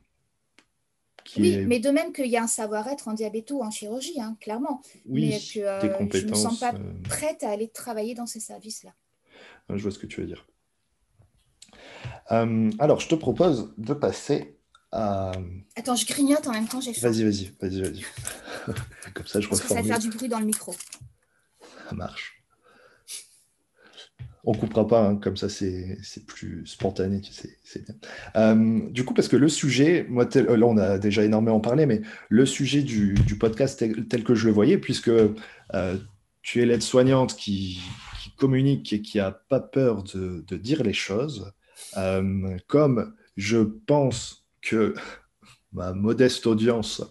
oui, mais de même qu'il y a un savoir-être en diabète ou en chirurgie, hein, clairement. Oui, mais que euh, je ne me sens pas euh, prête à aller travailler dans ces services-là. Je vois ce que tu veux dire. Euh, alors, je te propose de passer à... Attends, je grignote en même temps, j'ai Vas-y, vas-y, vas-y, vas-y. Comme ça, je Parce que ça va faire du bruit dans le micro. Ça marche on coupera pas, hein, comme ça c'est plus spontané, tu sais, c'est bien. Euh, du coup, parce que le sujet, moi, là on a déjà énormément parlé, mais le sujet du, podcast tel, que je le voyais, puisque euh, tu es l'aide-soignante qui, communique et qui a pas peur de, dire les choses, comme je pense que ma modeste audience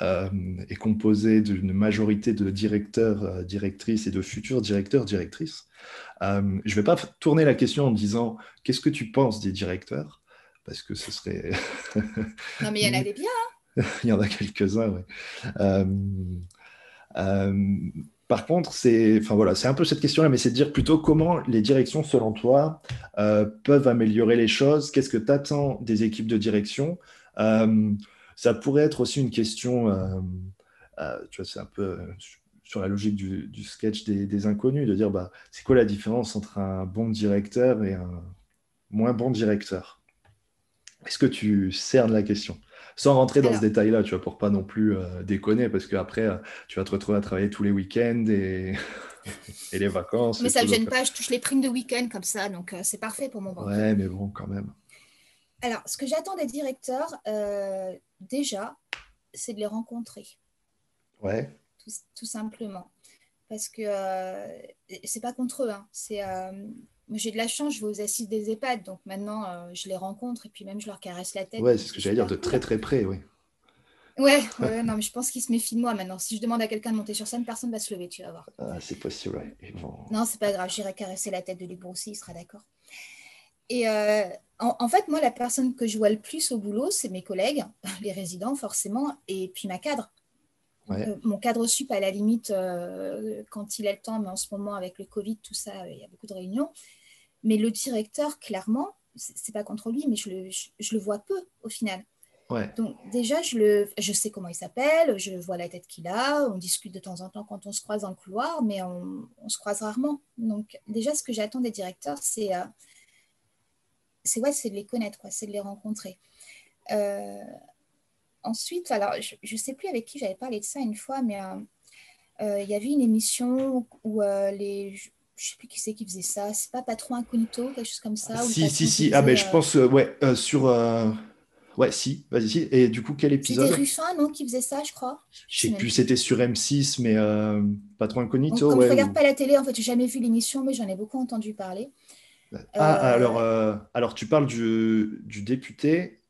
est composée d'une majorité de directeurs, directrices et de futurs directeurs, directrices, je ne vais pas tourner la question en disant qu'est-ce que tu penses des directeurs? Parce que ce serait. non, mais il y en a des bien. Hein. il y en a quelques-uns, oui. Euh, euh, par contre, c'est enfin, un peu cette question-là, mais c'est de dire plutôt comment les directions, selon toi, euh, peuvent améliorer les choses. Qu'est-ce que tu attends des équipes de direction? Ça pourrait être aussi une question, tu vois, c'est un peu sur la logique du, sketch des, des, inconnus, de dire bah, c'est quoi la différence entre un bon directeur et un moins bon directeur? Est-ce que tu cernes la question? Sans rentrer dans ce détail-là, tu vois, pour pas non plus euh, déconner, parce qu'après, euh, tu vas te retrouver à travailler tous les week-ends et, les vacances. Mais ça ne me gêne pas, je touche les primes de week-end comme ça, donc euh, c'est parfait pour mon banque. Ouais, mais bon, quand même. Alors, ce que j'attends des directeurs, déjà, c'est de les rencontrer. Ouais. Tout, simplement. Parce que c'est pas contre eux, hein. c'est j'ai de la chance, je vais aux assises des EHPAD, donc maintenant euh, je les rencontre et puis même je leur caresse la tête. Ouais, c'est ce que j'allais dire, de très très près, oui. Ouais, ouais, non, mais je pense qu'ils se méfient de moi maintenant. Si je demande à quelqu'un de monter sur scène, personne ne va se lever, tu vas voir. Ah, c'est possible, ouais. Non, c'est pas grave, j'irai caresser la tête de Luc aussi, il sera d'accord. Et euh, en, fait, moi, la personne que je vois le plus au boulot, c'est mes collègues, les résidents forcément, et puis ma cadre. Euh, mon cadre sup, à la limite, quand il a le temps, mais en ce moment, avec le Covid, tout ça, il y a beaucoup de réunions. Mais le directeur, clairement, c'est pas contre lui, mais je le, je, le vois peu au final. Donc déjà, je, le, je sais comment il s'appelle, je vois la tête qu'il a, on discute de temps en temps quand on se croise dans le couloir, mais on, on se croise rarement. Donc déjà, ce que j'attends des directeurs, c'est euh, c'est ouais, de les connaître, c'est de les rencontrer. Euh, ensuite, alors je ne sais plus avec qui j'avais parlé de ça une fois, mais euh, il y avait une émission où les, je sais plus qui c'est qui faisait ça. C'est pas Patron Incognito, quelque chose comme ça. si, si, si. Ah, ben je euh, pense, euh, ouais, euh, sur. Ouais, si, vas-y, si. Et du coup, quel épisode C'était Ruffin, non, qui faisait ça, je crois. Je sais plus, c'était sur M6, mais Patron Incognito. Comme je ne regarde pas la télé, en fait, j'ai jamais vu l'émission, mais j'en ai beaucoup entendu parler. Ah, alors, alors, tu parles du, du député,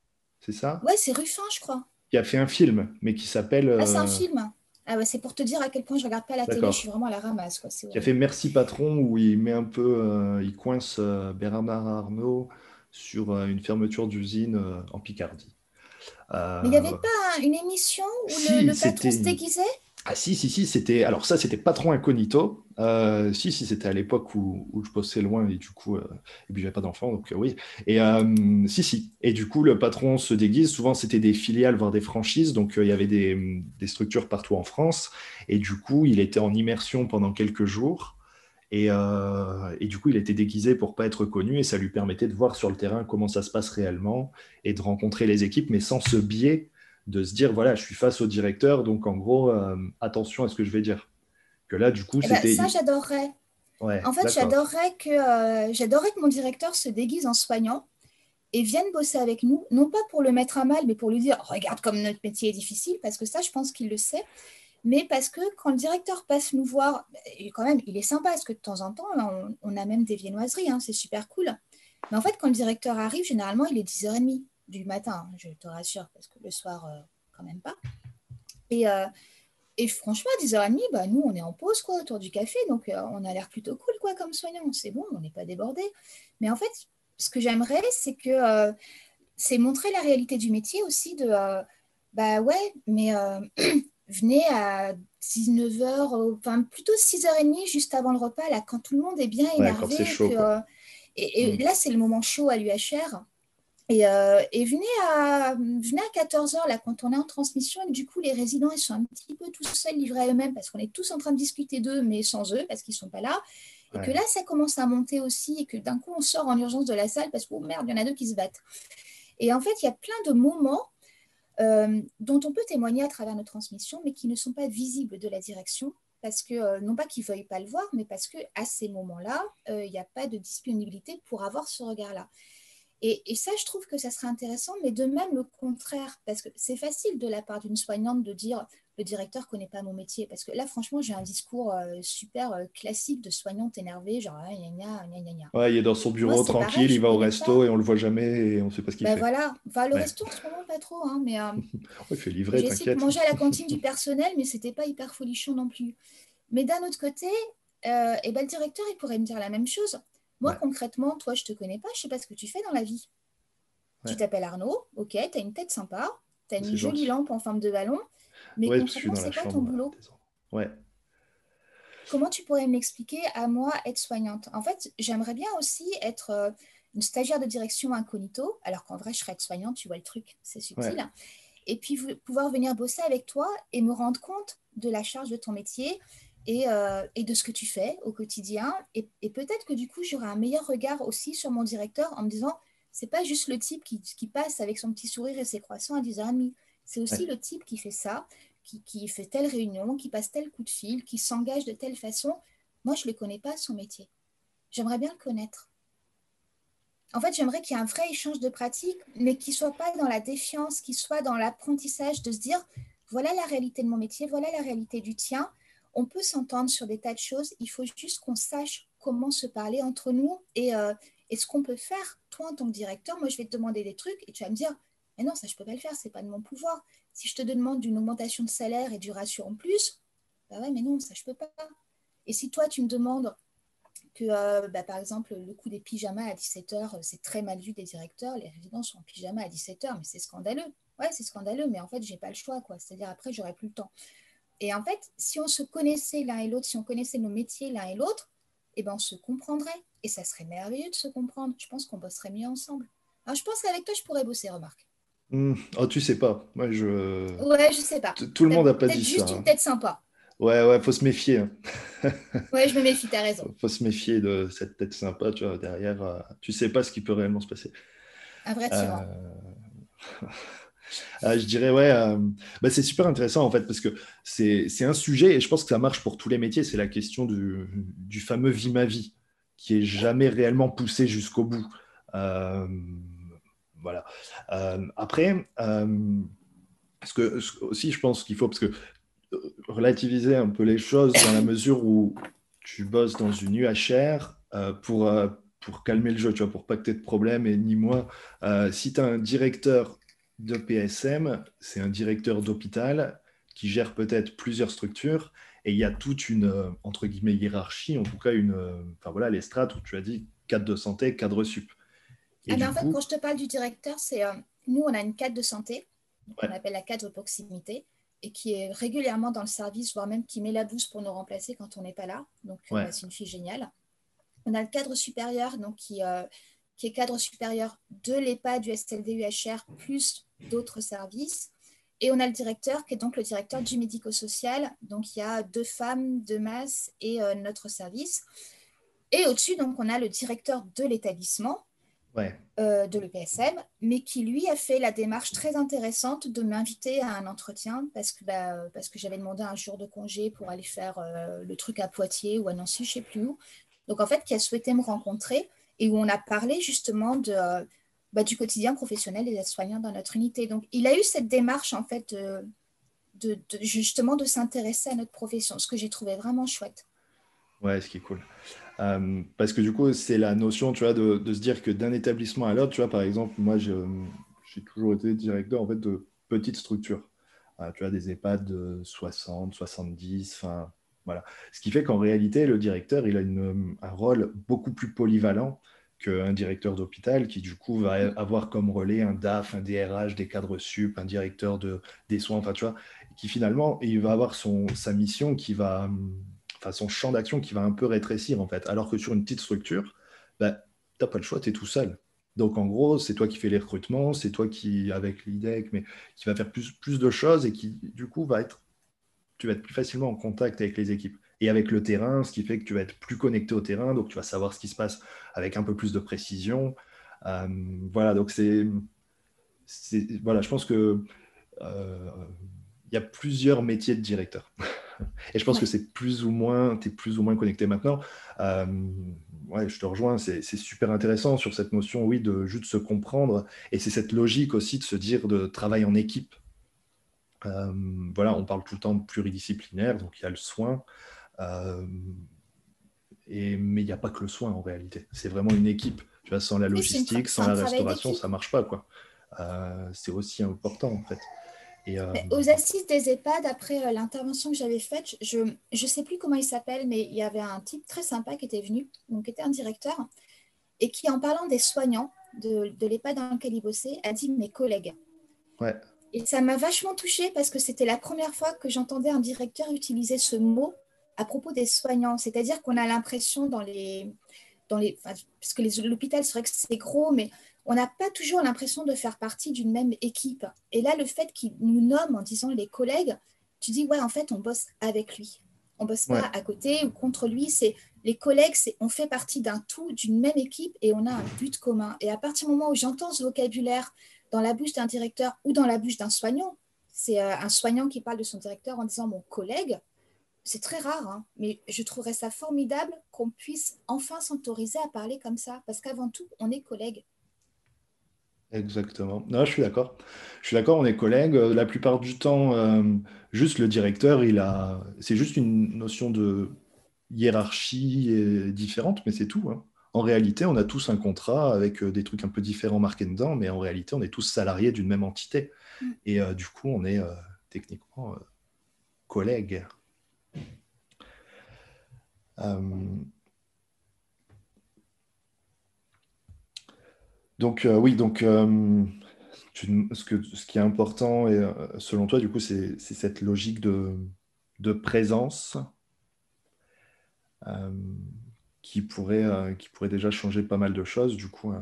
c'est ça? Ouais, c'est Ruffin, je crois. Qui a fait un film, mais qui s'appelle. Ah, c'est un film ah ouais, c'est pour te dire à quel point je regarde pas la télé, je suis vraiment à la ramasse. Quoi. Qui a fait Merci Patron, où il met un peu, euh, il coince euh, Bernard Arnault sur euh, une fermeture d'usine en Picardie. Mais il n'y avait pas une émission où le, le patron se déguisait? Ah si, si, si, c'était... Alors ça, c'était Patron Incognito. Euh, si, si, c'était à l'époque où, je bossais loin et du coup, euh, et puis j'avais pas d'enfant, donc euh, oui. Et si, si. Et du coup, le patron se déguise. Souvent, c'était des filiales, voire des franchises. Donc, il y avait des, des, structures partout en France. Et du coup, il était en immersion pendant quelques jours. Et, et, du coup, il était déguisé pour pas être connu. Et ça lui permettait de voir sur le terrain comment ça se passe réellement et de rencontrer les équipes, mais sans ce biais de se dire voilà, je suis face au directeur, donc en gros, euh, attention à ce que je vais dire. Que là, du coup, eh ben, c'était. ça, j'adorerais. en fait, j'adorerais que, euh, j'adorerais que mon directeur se déguise en soignant et vienne bosser avec nous, non pas pour le mettre à mal, mais pour lui dire regarde comme notre métier est difficile, parce que ça, je pense qu'il le sait, mais parce que quand le directeur passe nous voir, et quand même, il est sympa, parce que de temps en temps, on, a même des viennoiseries, hein, c'est super cool. Mais en fait, quand le directeur arrive, généralement, il est 10h30 du matin, je te rassure, parce que le soir, euh, quand même pas. Et, euh, et franchement, à 10h30, bah, nous, on est en pause quoi, autour du café, donc euh, on a l'air plutôt cool quoi, comme soignant. C'est bon, on n'est pas débordé. Mais en fait, ce que j'aimerais, c'est que c'est montrer la réalité du métier aussi de bah ouais, mais venez à 19h, enfin plutôt 6h30 juste avant le repas, là, quand tout le monde est bien énervé. et, mm. là, c'est le moment chaud à l'UHR. Et, euh, et, venez, à, venez à 14h, là, quand on est en transmission, et du coup, les résidents, ils sont un petit peu tous seuls, livrés à eux-mêmes, parce qu'on est tous en train de discuter d'eux, mais sans eux, parce qu'ils ne sont pas là. Et que là, ça commence à monter aussi, et que d'un coup, on sort en urgence de la salle, parce que, oh, merde, il y en a deux qui se battent. Et en fait, il y a plein de moments euh, dont on peut témoigner à travers nos transmissions, mais qui ne sont pas visibles de la direction, parce que, euh, non pas qu'ils ne veuillent pas le voir, mais parce qu'à ces moments-là, il n'y a pas de disponibilité pour avoir ce regard-là. Et, ça, je trouve que ça serait intéressant, mais de même le contraire, parce que c'est facile de la part d'une soignante de dire le directeur ne connaît pas mon métier. Parce que là, franchement, j'ai un discours euh, super euh, classique de soignante énervée, genre ah, gna, gna, gna, gna, Ouais, il est dans son bureau tranquille, il va au resto et on le voit jamais et on ne sait pas ce qu'il bah, fait. Voilà, enfin, le resto en ce moment, pas trop. Hein, mais, euh, il fait livrer, J'ai essayé de manger à la cantine du personnel, mais c'était pas hyper folichon non plus. Mais d'un autre côté, euh, et ben, le directeur, il pourrait me dire la même chose. Moi, concrètement, toi, je te connais pas, je sais pas ce que tu fais dans la vie. Tu t'appelles Arnaud, ok, tu as une tête sympa, tu as une jolie lampe en forme de ballon, mais concrètement, c'est quoi ton boulot Ouais. Comment tu pourrais m'expliquer à moi être soignante? En fait, j'aimerais bien aussi être euh, une stagiaire de direction incognito, alors qu'en vrai, je serais être soignante, tu vois le truc, c'est subtil. Et puis pouvoir venir bosser avec toi et me rendre compte de la charge de ton métier, euh, et, de ce que tu fais au quotidien. Et, peut-être que du coup, j'aurai un meilleur regard aussi sur mon directeur en me disant, c'est pas juste le type qui, passe avec son petit sourire et ses croissants à 10h30. C'est aussi le type qui fait ça, qui, fait telle réunion, qui passe tel coup de fil, qui s'engage de telle façon. Moi, je ne le connais pas, son métier. J'aimerais bien le connaître. En fait, j'aimerais qu'il y ait un vrai échange de pratiques, mais qui ne soit pas dans la défiance, qui soit dans l'apprentissage de se dire, voilà la réalité de mon métier, voilà la réalité du tien on peut s'entendre sur des tas de choses. Il faut juste qu'on sache comment se parler entre nous et, euh, ce qu'on peut faire. Toi, en tant que directeur, moi, je vais te demander des trucs et tu vas me dire, mais non, ça, je peux pas le faire, c'est pas de mon pouvoir. Si je te demande d'une augmentation de salaire et du ratio en plus, bah ouais, mais non, ça, je peux pas. Et si toi, tu me demandes que, euh, bah, par exemple, le coût des pyjamas à 17h, c'est très mal vu des directeurs, les résidents sont en pyjama à 17h, mais c'est scandaleux. Ouais, c'est scandaleux, mais en fait, j'ai pas le choix, quoi. C'est-à-dire, après, j'aurai plus le temps. Et en fait, si on se connaissait l'un et l'autre, si on connaissait nos métiers l'un et l'autre, eh ben, on se comprendrait. Et ça serait merveilleux de se comprendre. Je pense qu'on bosserait mieux ensemble. Alors, je pense qu'avec toi, je pourrais bosser, remarque. Oh, tu sais pas. Moi, je. Ouais, je sais pas. Tout le monde n'a pas dit juste ça. juste une tête sympa. Ouais, ouais, faut se méfier. Hein. ouais, je me méfie, t'as raison. Faut se méfier de cette tête sympa, tu vois, derrière. Euh, tu sais pas ce qui peut réellement se passer. Un vrai tyran. Euh... Euh, je dirais, ouais, euh, bah, c'est super intéressant en fait, parce que c'est un sujet, et je pense que ça marche pour tous les métiers, c'est la question du, du, fameux vie ma vie, qui est jamais réellement poussé jusqu'au bout. Euh, voilà. après, parce que aussi, je pense qu'il faut, parce que relativiser un peu les choses dans la mesure où tu bosses dans une UHR pour pour calmer le jeu, tu vois, pour pas que tu aies de problème, et ni moi. si tu as un directeur de PSM, c'est un directeur d'hôpital qui gère peut-être plusieurs structures et il y a toute une, euh, entre guillemets, hiérarchie, en tout cas, une, euh, enfin voilà, les strates où tu as dit cadre de santé, cadre sup. Et ah, en fait, quand je te parle du directeur, c'est euh, nous, on a une cadre de santé, qu'on appelle la cadre de proximité, et qui est régulièrement dans le service, voire même qui met la bouse pour nous remplacer quand on n'est pas là. Donc, c'est une fille géniale. On a le cadre supérieur, donc qui, qui est cadre supérieur de l'EPA, du SLD UHR, plus d'autres services. Et on a le directeur, qui est donc le directeur du médico-social. Donc, il y a deux femmes, deux masses et euh, notre service. Et au-dessus, donc, on a le directeur de l'établissement, euh, de l'EPSM, mais qui, lui, a fait la démarche très intéressante de m'inviter à un entretien parce que, bah, parce que j'avais demandé un jour de congé pour aller faire euh, le truc à Poitiers ou à Nancy, je ne sais plus où. Donc, en fait, qui a souhaité me rencontrer et où on a parlé justement de, bah, du quotidien professionnel des aides-soignants dans notre unité. Donc, il a eu cette démarche, en fait, de, justement de s'intéresser à notre profession, ce que j'ai trouvé vraiment chouette. Ouais, ce qui est cool. Euh, parce que du coup, c'est la notion, tu vois, de, se dire que d'un établissement à l'autre, tu vois, par exemple, moi, j'ai toujours été directeur, en fait, de petites structures. Euh, tu vois, des EHPAD de 60, 70, enfin, voilà. Ce qui fait qu'en réalité, le directeur, il a un rôle beaucoup plus polyvalent qu'un directeur d'hôpital qui, du coup, va avoir comme relais un DAF, un DRH, des cadres sup, un directeur de, des soins, enfin, tu vois, qui finalement, il va avoir son, sa mission qui va, enfin, son champ d'action qui va un peu rétrécir, en fait. Alors que sur une petite structure, bah, tu n'as pas le choix, tu es tout seul. Donc, en gros, c'est toi qui fais les recrutements, c'est toi qui, avec l'IDEC, mais qui va faire plus, plus de choses et qui, du coup, va être tu vas être plus facilement en contact avec les équipes et avec le terrain, ce qui fait que tu vas être plus connecté au terrain, donc tu vas savoir ce qui se passe avec un peu plus de précision. Euh, voilà, donc c'est, voilà, je pense que euh, il y a plusieurs métiers de directeur. et je pense que c'est plus ou moins, tu es plus ou moins connecté maintenant. Euh, ouais, je te rejoins, c'est super intéressant sur cette notion, oui, de juste se comprendre. Et c'est cette logique aussi de se dire de travail en équipe. Voilà, on parle tout le temps de pluridisciplinaire, donc il y a le soin. et, mais il n'y a pas que le soin en réalité. C'est vraiment une équipe. Tu vois, sans la logistique, sans la restauration, ça ne marche pas. quoi. c'est aussi important en fait. Euh, aux assises des EHPAD, après euh, l'intervention que j'avais faite, je ne sais plus comment il s'appelle, mais il y avait un type très sympa qui était venu, donc qui était un directeur, et qui, en parlant des soignants de, de l'EHPAD dans lequel il bossait, a dit mes collègues. Ouais. Et ça m'a vachement touchée parce que c'était la première fois que j'entendais un directeur utiliser ce mot à propos des soignants. C'est-à-dire qu'on a l'impression dans les. Dans les parce que l'hôpital, c'est vrai que c'est gros, mais on n'a pas toujours l'impression de faire partie d'une même équipe. Et là, le fait qu'il nous nomme en disant les collègues, tu dis, ouais, en fait, on bosse avec lui. On bosse pas à côté ou contre lui. C'est les collègues, c'est on fait partie d'un tout, d'une même équipe et on a un but commun. Et à partir du moment où j'entends ce vocabulaire dans la bouche d'un directeur ou dans la bouche d'un soignant, c'est euh, un soignant qui parle de son directeur en disant mon collègue, c'est très rare, hein, mais je trouverais ça formidable qu'on puisse enfin s'autoriser à parler comme ça, parce qu'avant tout, on est collègues. Exactement. Non, je suis d'accord. Je suis d'accord, on est collègues. Euh, la plupart du temps, euh, juste le directeur, il a, c'est juste une notion de hiérarchie différente, mais c'est tout. Hein. En réalité, on a tous un contrat avec euh, des trucs un peu différents marqués dedans, mais en réalité, on est tous salariés d'une même entité. Mm. Et du coup, on est techniquement collègues. Donc euh, oui, donc euh, ce, que, ce, qui est important, et, euh, selon toi, du coup, c'est cette logique de, de présence qui, pourrait, qui pourrait déjà changer pas mal de choses. Du coup,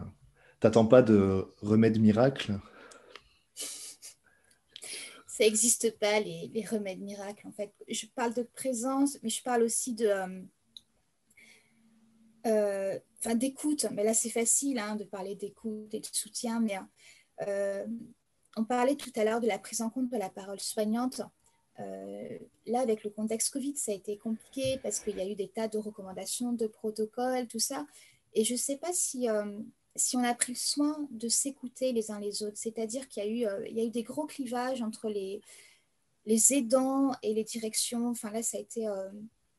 t'attends pas de remède miracle ça n'existe pas, les, les, remèdes miracles, en fait. Je parle de présence, mais je parle aussi de, euh, enfin d'écoute, mais là c'est facile hein, de parler d'écoute et de soutien, mais euh, on parlait tout à l'heure de la prise en compte de la parole soignante. Euh, là, avec le contexte Covid, ça a été compliqué parce qu'il y a eu des tas de recommandations, de protocoles, tout ça. Et je ne sais pas si, si on a pris soin de s'écouter les uns les autres. C'est-à-dire qu'il y, a eu, il y a eu des gros clivages entre les, les aidants et les directions. Enfin, là, ça a été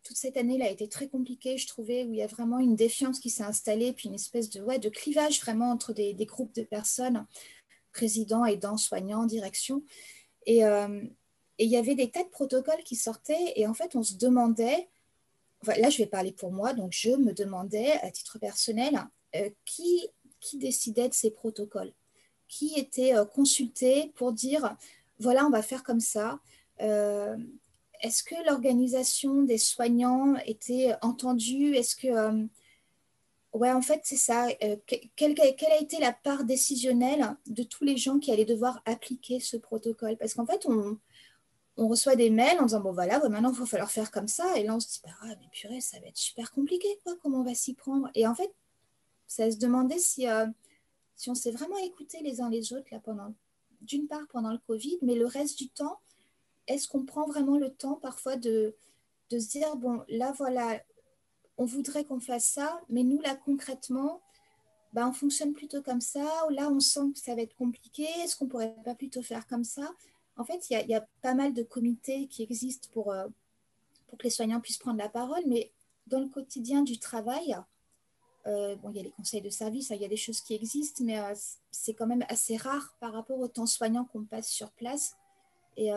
toute cette année là a été très compliquée, je trouvais, où il y a vraiment une défiance qui s'est installée, puis une espèce de, ouais, de clivage vraiment entre des, groupes de personnes, présidents, aidants, soignants, direction. Euh, et, il y avait des tas de protocoles qui sortaient, et en fait, on se demandait, là je vais parler pour moi, donc je me demandais à titre personnel, euh, qui, qui décidait de ces protocoles? Qui était euh, consulté pour dire, voilà, on va faire comme ça est-ce que l'organisation des soignants était entendue? Est-ce que. Euh, ouais, en fait, c'est ça. Euh, quelle, a été la part décisionnelle de tous les gens qui allaient devoir appliquer ce protocole? Parce qu'en fait, on, reçoit des mails en disant bon voilà maintenant il va falloir faire comme ça. Et là on se dit bah, ah, mais purée ça va être super compliqué quoi. Comment on va s'y prendre? Et en fait ça se demandait si euh, si on s'est vraiment écouté les uns les autres là pendant d'une part pendant le Covid mais le reste du temps est-ce qu'on prend vraiment le temps parfois de, se dire, bon, là, voilà, on voudrait qu'on fasse ça, mais nous, là, concrètement, ben, on fonctionne plutôt comme ça, ou là, on sent que ça va être compliqué, est-ce qu'on pourrait pas plutôt faire comme ça? En fait, il y, a pas mal de comités qui existent pour, euh, pour que les soignants puissent prendre la parole, mais dans le quotidien du travail, euh, il y a les conseils de service, hein, il y a des choses qui existent, mais euh, c'est quand même assez rare par rapport au temps soignant qu'on passe sur place. Et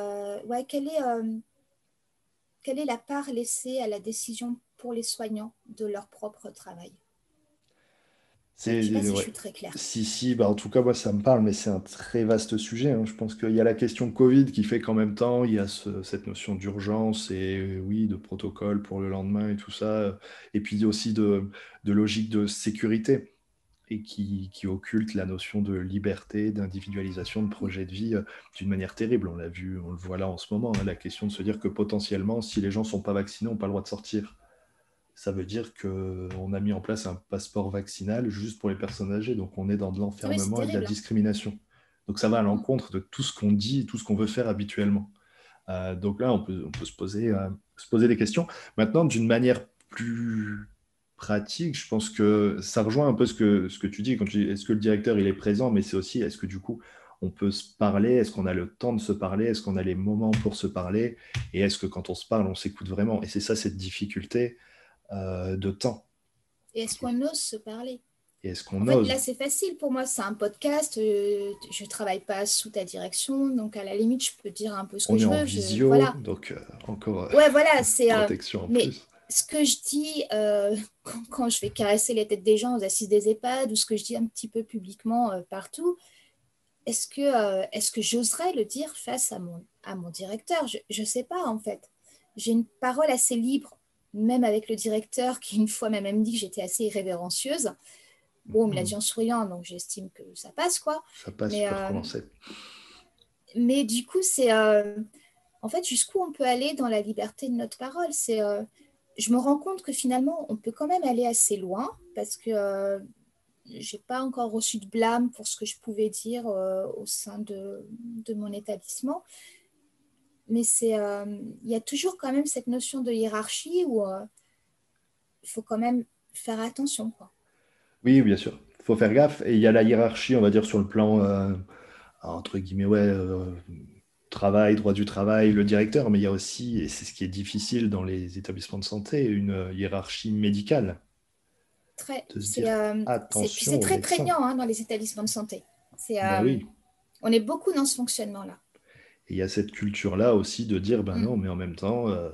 quelle est la part laissée à la décision pour les soignants de leur propre travail? C'est, si je suis très clair. Si, si, bah en tout cas, moi, ça me parle, mais c'est un très vaste sujet. Hein. Je pense qu'il y a la question Covid qui fait qu'en même temps, il y a cette notion d'urgence et oui, de protocole pour le lendemain et tout ça. Et puis aussi de, de logique de sécurité et qui, qui, occulte la notion de liberté, d'individualisation de projet de vie euh, d'une manière terrible. On l'a vu, on le voit là en ce moment, hein, la question de se dire que potentiellement, si les gens ne sont pas vaccinés, on n'a pas le droit de sortir. Ça veut dire qu'on a mis en place un passeport vaccinal juste pour les personnes âgées. Donc on est dans de l'enfermement et de la discrimination. Donc ça va à l'encontre de tout ce qu'on dit, tout ce qu'on veut faire habituellement. Euh, donc là, on peut, on peut se, poser, euh, se poser des questions. Maintenant, d'une manière plus pratique, je pense que ça rejoint un peu ce que, ce que tu dis quand tu dis est-ce que le directeur il est présent, mais c'est aussi est-ce que du coup on peut se parler? Est-ce qu'on a le temps de se parler? Est-ce qu'on a les moments pour se parler? Et est-ce que quand on se parle, on s'écoute vraiment? Et c'est ça cette difficulté euh, de temps. Et est-ce qu'on ose se parler? Et est-ce qu'on ose? Là, c'est facile pour moi. C'est un podcast. Euh, je ne travaille pas sous ta direction. Donc, à la limite, je peux dire un peu ce que je veux. Visio, donc encore ouais, voilà, c'est protection en mais... plus ce que je dis quand, je vais caresser les têtes des gens aux assises des EHPAD ou ce que je dis un petit peu publiquement partout, est-ce que, euh, est que j'oserais le dire face à mon, à mon directeur? Je ne sais pas, en fait. J'ai une parole assez libre, même avec le directeur qui, une fois, m'a même dit que j'étais assez irrévérencieuse. Bon, il me l'a mhm. dit en souriant, donc j'estime que ça passe, quoi. Ça passe, mais, euh, mais du coup, c'est... Euh, en fait, jusqu'où on peut aller dans la liberté de notre parole? C'est... je me rends compte que finalement, on peut quand même aller assez loin parce que j'ai pas encore reçu de blâme pour ce que je pouvais dire euh, au sein de, de, mon établissement. Mais c'est, euh, il y a toujours quand même cette notion de hiérarchie où euh, il faut quand même faire attention. Quoi. Oui, bien sûr. Il faut faire gaffe. Et il y a la hiérarchie, on va dire, sur le plan, entre guillemets, ouais, travail, droit du travail, le directeur. Mais il y a aussi, et c'est ce qui est difficile dans les établissements de santé, une hiérarchie médicale. Très. C'est euh, très prégnant hein, dans les établissements de santé. Bah euh, on est beaucoup dans ce fonctionnement-là. Et il y a cette culture-là aussi de dire, ben mm. non, mais en même temps, euh,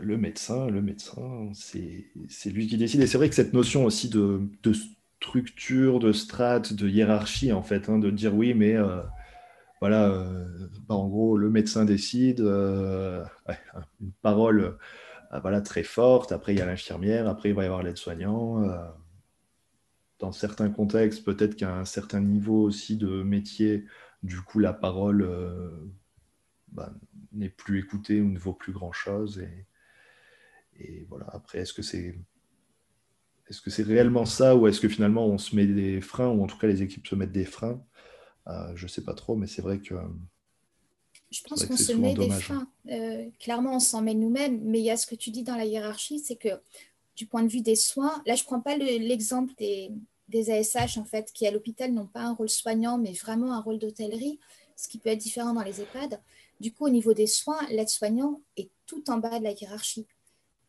le médecin, le médecin, c'est lui qui décide. Et c'est vrai que cette notion aussi de, structure, de strate, de hiérarchie, en fait, hein, de dire oui, mais voilà, bah, en gros, le médecin décide, une parole euh, voilà, très forte. Après, il y a l'infirmière. Après, il va y avoir l'aide-soignant. Euh, dans certains contextes, peut-être qu'à un certain niveau aussi de métier, du coup, la parole euh, bah, n'est plus écoutée ou ne vaut plus grand-chose. Et, et, voilà, après, est-ce que c'est est-ce que c'est réellement ça ou est-ce que finalement on se met des freins ou en tout cas les équipes se mettent des freins? Je ne sais pas trop, mais c'est vrai que je pense qu'on se met des freins. Euh, clairement, on s'en met nous-mêmes, mais il y a ce que tu dis dans la hiérarchie, c'est que du point de vue des soins, là, je ne prends pas l'exemple des, des, ASH, en fait, qui à l'hôpital n'ont pas un rôle soignant, mais vraiment un rôle d'hôtellerie, ce qui peut être différent dans les EHPAD. Du coup, au niveau des soins, l'aide-soignant est tout en bas de la hiérarchie.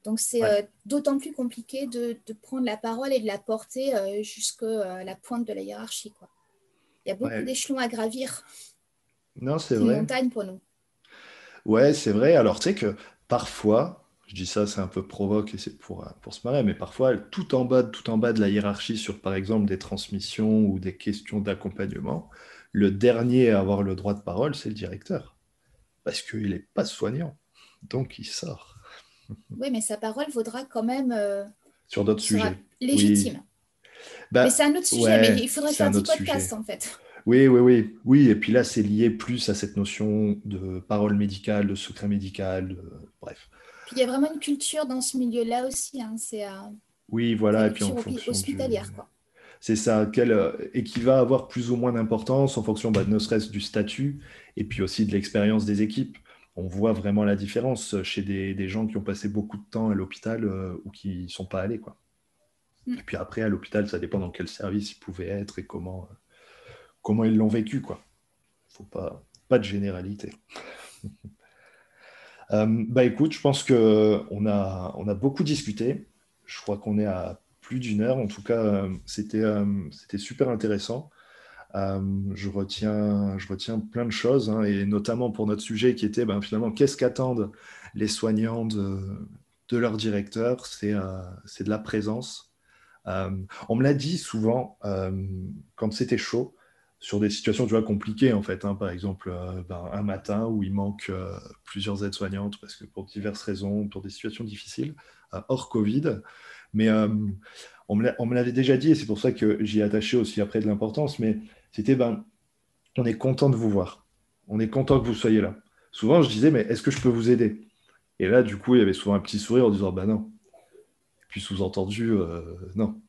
Donc, c'est euh, d'autant plus compliqué de, de, prendre la parole et de la porter euh, jusqu'à la pointe de la hiérarchie. Quoi. Il y a beaucoup d'échelons à gravir. Non, c'est vrai. une montagne pour nous. Ouais, c'est vrai. Alors, tu sais que parfois, je dis ça, c'est un peu provoque et c'est pour, euh, pour se marrer, mais parfois, tout en, bas, tout en bas de la hiérarchie sur, par exemple, des transmissions ou des questions d'accompagnement, le dernier à avoir le droit de parole, c'est le directeur. Parce qu'il n'est pas soignant. Donc, il sort. Oui, mais sa parole vaudra quand même. Euh, sur d'autres sujets. Légitime. Bah, mais c'est un autre sujet, mais il faudrait faire un petit podcast, en fait. Oui, oui, oui. Oui, et puis là, c'est lié plus à cette notion de parole médicale, de secret médical, bref. Puis il y a vraiment une culture dans ce milieu-là aussi. Hein. C'est euh, oui, voilà, et puis en fonction hospitalière, quoi. C'est ça, quel, euh, et qui va avoir plus ou moins d'importance en fonction, bah, ne serait-ce du statut, et puis aussi de l'expérience des équipes. On voit vraiment la différence chez des, gens qui ont passé beaucoup de temps à l'hôpital euh, ou qui ne sont pas allés. Quoi. Mm. Et puis après, à l'hôpital, ça dépend dans quel service ils pouvaient être et comment comment ils l'ont vécu. Quoi. Faut pas, pas de généralité. Euh, bah écoute, je pense qu'on a, on a beaucoup discuté. Je crois qu'on est à plus d'une heure. En tout cas, euh, c'était, euh, c'était super intéressant. je, retiens, je retiens plein de choses, hein, et notamment pour notre sujet qui était ben, finalement qu'est-ce qu'attendent les soignants de, de leur directeur? C'est, c'est de la présence. on me l'a dit souvent quand c'était chaud sur des situations tu vois, compliquées, en fait. Hein. Par exemple, euh, ben, un matin où il manque euh, plusieurs aides-soignantes parce que pour diverses raisons, pour des situations difficiles, euh, hors Covid. Mais on me l'avait déjà dit et c'est pour ça que j'y ai attaché aussi après de l'importance. Mais c'était, ben, on est content de vous voir. On est content que vous soyez là. Souvent, je disais, mais est-ce que je peux vous aider? Et là, du coup, il y avait souvent un petit sourire en disant, bah non. Et puis sous-entendu, non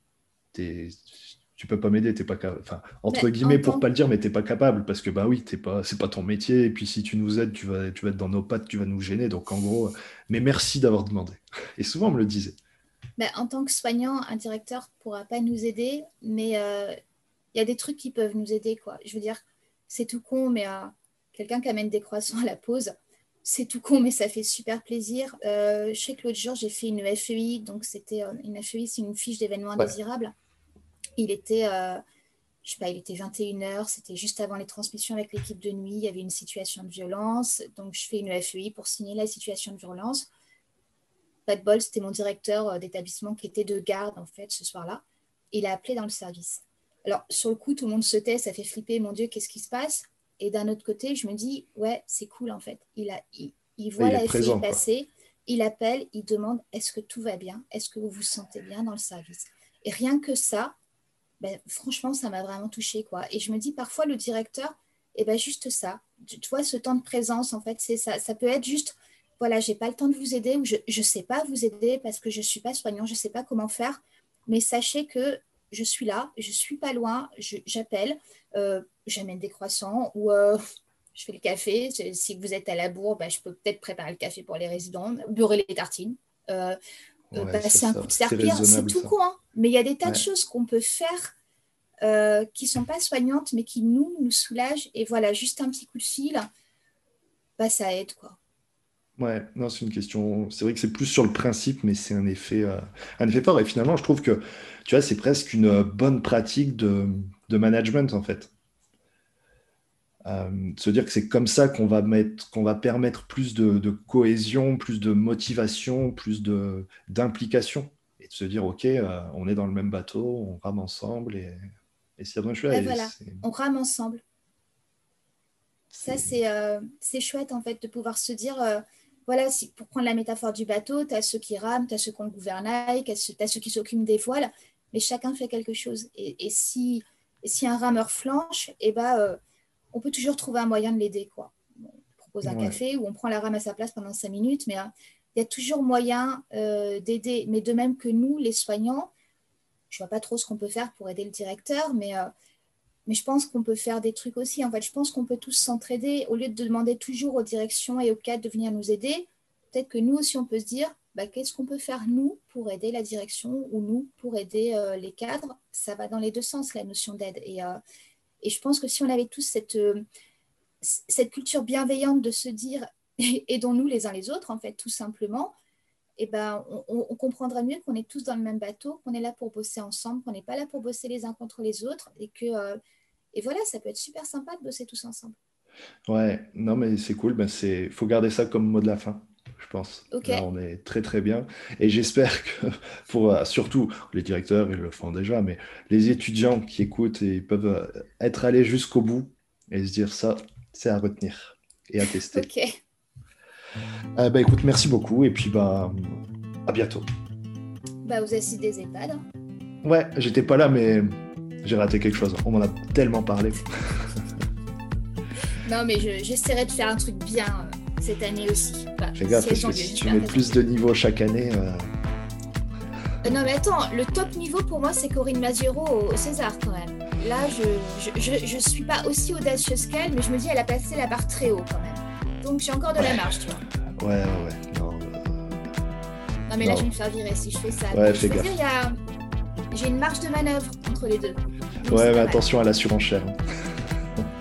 tu peux pas m'aider, t'es pas enfin entre guillemets pour pas le dire, mais t'es pas capable parce que bah oui, t'es pas, c'est pas ton métier et puis si tu nous aides, tu vas, tu vas être dans nos pattes, tu vas nous gêner. Donc en gros, mais merci d'avoir demandé. Et souvent on me le disait. en tant que soignant, un directeur pourra pas nous aider, mais euh, il y a des trucs qui peuvent nous aider. quoi. Je veux dire, c'est tout con, mais euh, quelqu'un qui amène des croissants à la pause, c'est tout con, mais ça fait super plaisir. Euh, je sais que l'autre jour, j'ai fait une FEI, donc c'était euh, une FEI, c'est une fiche d'événements indésirables. Il était, je sais pas, il était 21h, c'était juste avant les transmissions avec l'équipe de nuit, il y avait une situation de violence, donc je fais une FEI pour signer la situation de violence. Pas de bol, c'était mon directeur d'établissement qui était de garde, en fait, ce soir-là. Il a appelé dans le service. Alors, sur le coup, tout le monde se tait, ça fait flipper, mon Dieu, qu'est-ce qui se passe? Et d'un autre côté, je me dis, ouais, c'est cool en fait. Il, a, il, voit la FI passer, il appelle, il demande, est-ce que tout va bien? Est-ce que vous vous sentez bien dans le service? Et rien que ça, ben, franchement, ça m'a vraiment touché quoi. Et je me dis, parfois, le directeur, eh ben, juste ça. Tu vois, ce temps de présence, en fait, c'est ça. Ça peut être juste, voilà, j'ai pas le temps de vous aider ou je ne sais pas vous aider parce que je ne suis pas soignant, je ne sais pas comment faire. Mais sachez que je suis là, je suis pas loin, j'appelle, euh, j'amène des croissants ou euh, je fais le café. Si vous êtes à la bourre, bah, je peux peut-être préparer le café pour les résidents, beurrer les tartines. Euh, passer un coup de serpillère, c'est tout quoi. Hein. Mais il y a des tas de choses qu'on peut faire qui ne sont pas soignantes, mais qui nous, nous soulagent. Et voilà, juste un petit coup de fil, bah, ça aide. quoi. Ouais, non, c'est une question. C'est vrai que c'est plus sur le principe, mais c'est un effet, euh, un effet fort. Et finalement, je trouve que, tu vois, c'est presque une bonne pratique de, de management, en fait. Euh, se dire que c'est comme ça qu'on va mettre, qu'on va permettre plus de, de, cohésion, plus de motivation, plus de d'implication, et de se dire, ok, euh, on est dans le même bateau, on rame ensemble, et, et c'est bien chouette. voilà, on rame ensemble. Ça, c'est c'est chouette, en fait, de pouvoir se dire voilà, pour prendre la métaphore du bateau, tu as ceux qui rament, tu as ceux qui ont le gouvernail, tu as, ceux qui s'occupent des voiles, mais chacun fait quelque chose. Et, si, si un rameur flanche, eh ben, euh, on peut toujours trouver un moyen de l'aider. Quoi. on propose un café ou on prend la rame à sa place pendant cinq minutes, mais euh, il y a toujours moyen euh, d'aider. Mais de même que nous, les soignants, je ne vois pas trop ce qu'on peut faire pour aider le directeur, mais mais je pense qu'on peut faire des trucs aussi. En fait, je pense qu'on peut tous s'entraider. Au lieu de demander toujours aux directions et aux cadres de venir nous aider, peut-être que nous aussi, on peut se dire bah, qu'est-ce qu'on peut faire, nous, pour aider la direction ou nous, pour aider euh, les cadres? Ça va dans les deux sens, la notion d'aide. Et, euh, et, je pense que si on avait tous cette, euh, culture bienveillante de se dire aidons-nous les uns les autres, en fait, tout simplement, eh ben, on, comprendrait mieux qu'on est tous dans le même bateau, qu'on est là pour bosser ensemble, qu'on n'est pas là pour bosser les uns contre les autres et que et voilà, ça peut être super sympa de bosser tous ensemble. Ouais, non, mais c'est cool. Ben c'est, faut garder ça comme mot de la fin, je pense. Là, on est très très bien. Et j'espère que pour euh, surtout les directeurs, ils le font déjà, mais les étudiants qui écoutent et peuvent euh, être allés jusqu'au bout et se dire ça, c'est à retenir et à tester. ok. Euh, bah écoute, merci beaucoup et puis bah à bientôt. Bah vous assistez des EHPAD. Ouais, j'étais pas là, mais j'ai raté quelque chose. On m'en a tellement parlé. non, mais j'essaierai de faire un truc bien cette année aussi. Fais gaffe, parce que si tu mets plus de niveau chaque année. Euh, euh... non, mais attends, le top niveau pour moi, c'est Corinne Maziero au, César quand même. Là, je, je, je, suis pas aussi audacieuse qu'elle, mais je me dis, elle a passé la barre très haut quand même. Donc j'ai encore de la marge, tu vois. Ouais, ouais, ouais. Non, euh, non mais là, je vais me faire virer si je fais ça. Ouais, fais gaffe. J'ai une marge de manœuvre entre les deux. ouais, mais attention à la surenchère.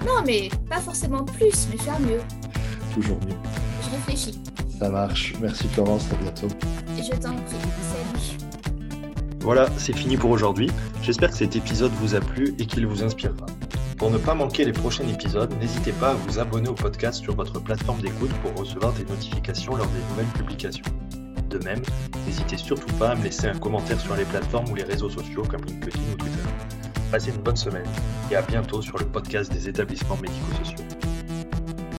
non, mais pas forcément plus, mais faire mieux. Toujours mieux. Je réfléchis. Ça marche. Merci Florence, à bientôt. Et je t'en prie. Salut. Voilà, c'est fini pour aujourd'hui. J'espère que cet épisode vous a plu et qu'il vous inspirera. Pour ne pas manquer les prochains épisodes, n'hésitez pas à vous abonner au podcast sur votre plateforme d'écoute pour recevoir des notifications lors des nouvelles publications. De même, n'hésitez surtout pas à me laisser un commentaire sur les plateformes ou les réseaux sociaux comme LinkedIn ou Twitter. Passez une bonne semaine et à bientôt sur le podcast des établissements médico-sociaux.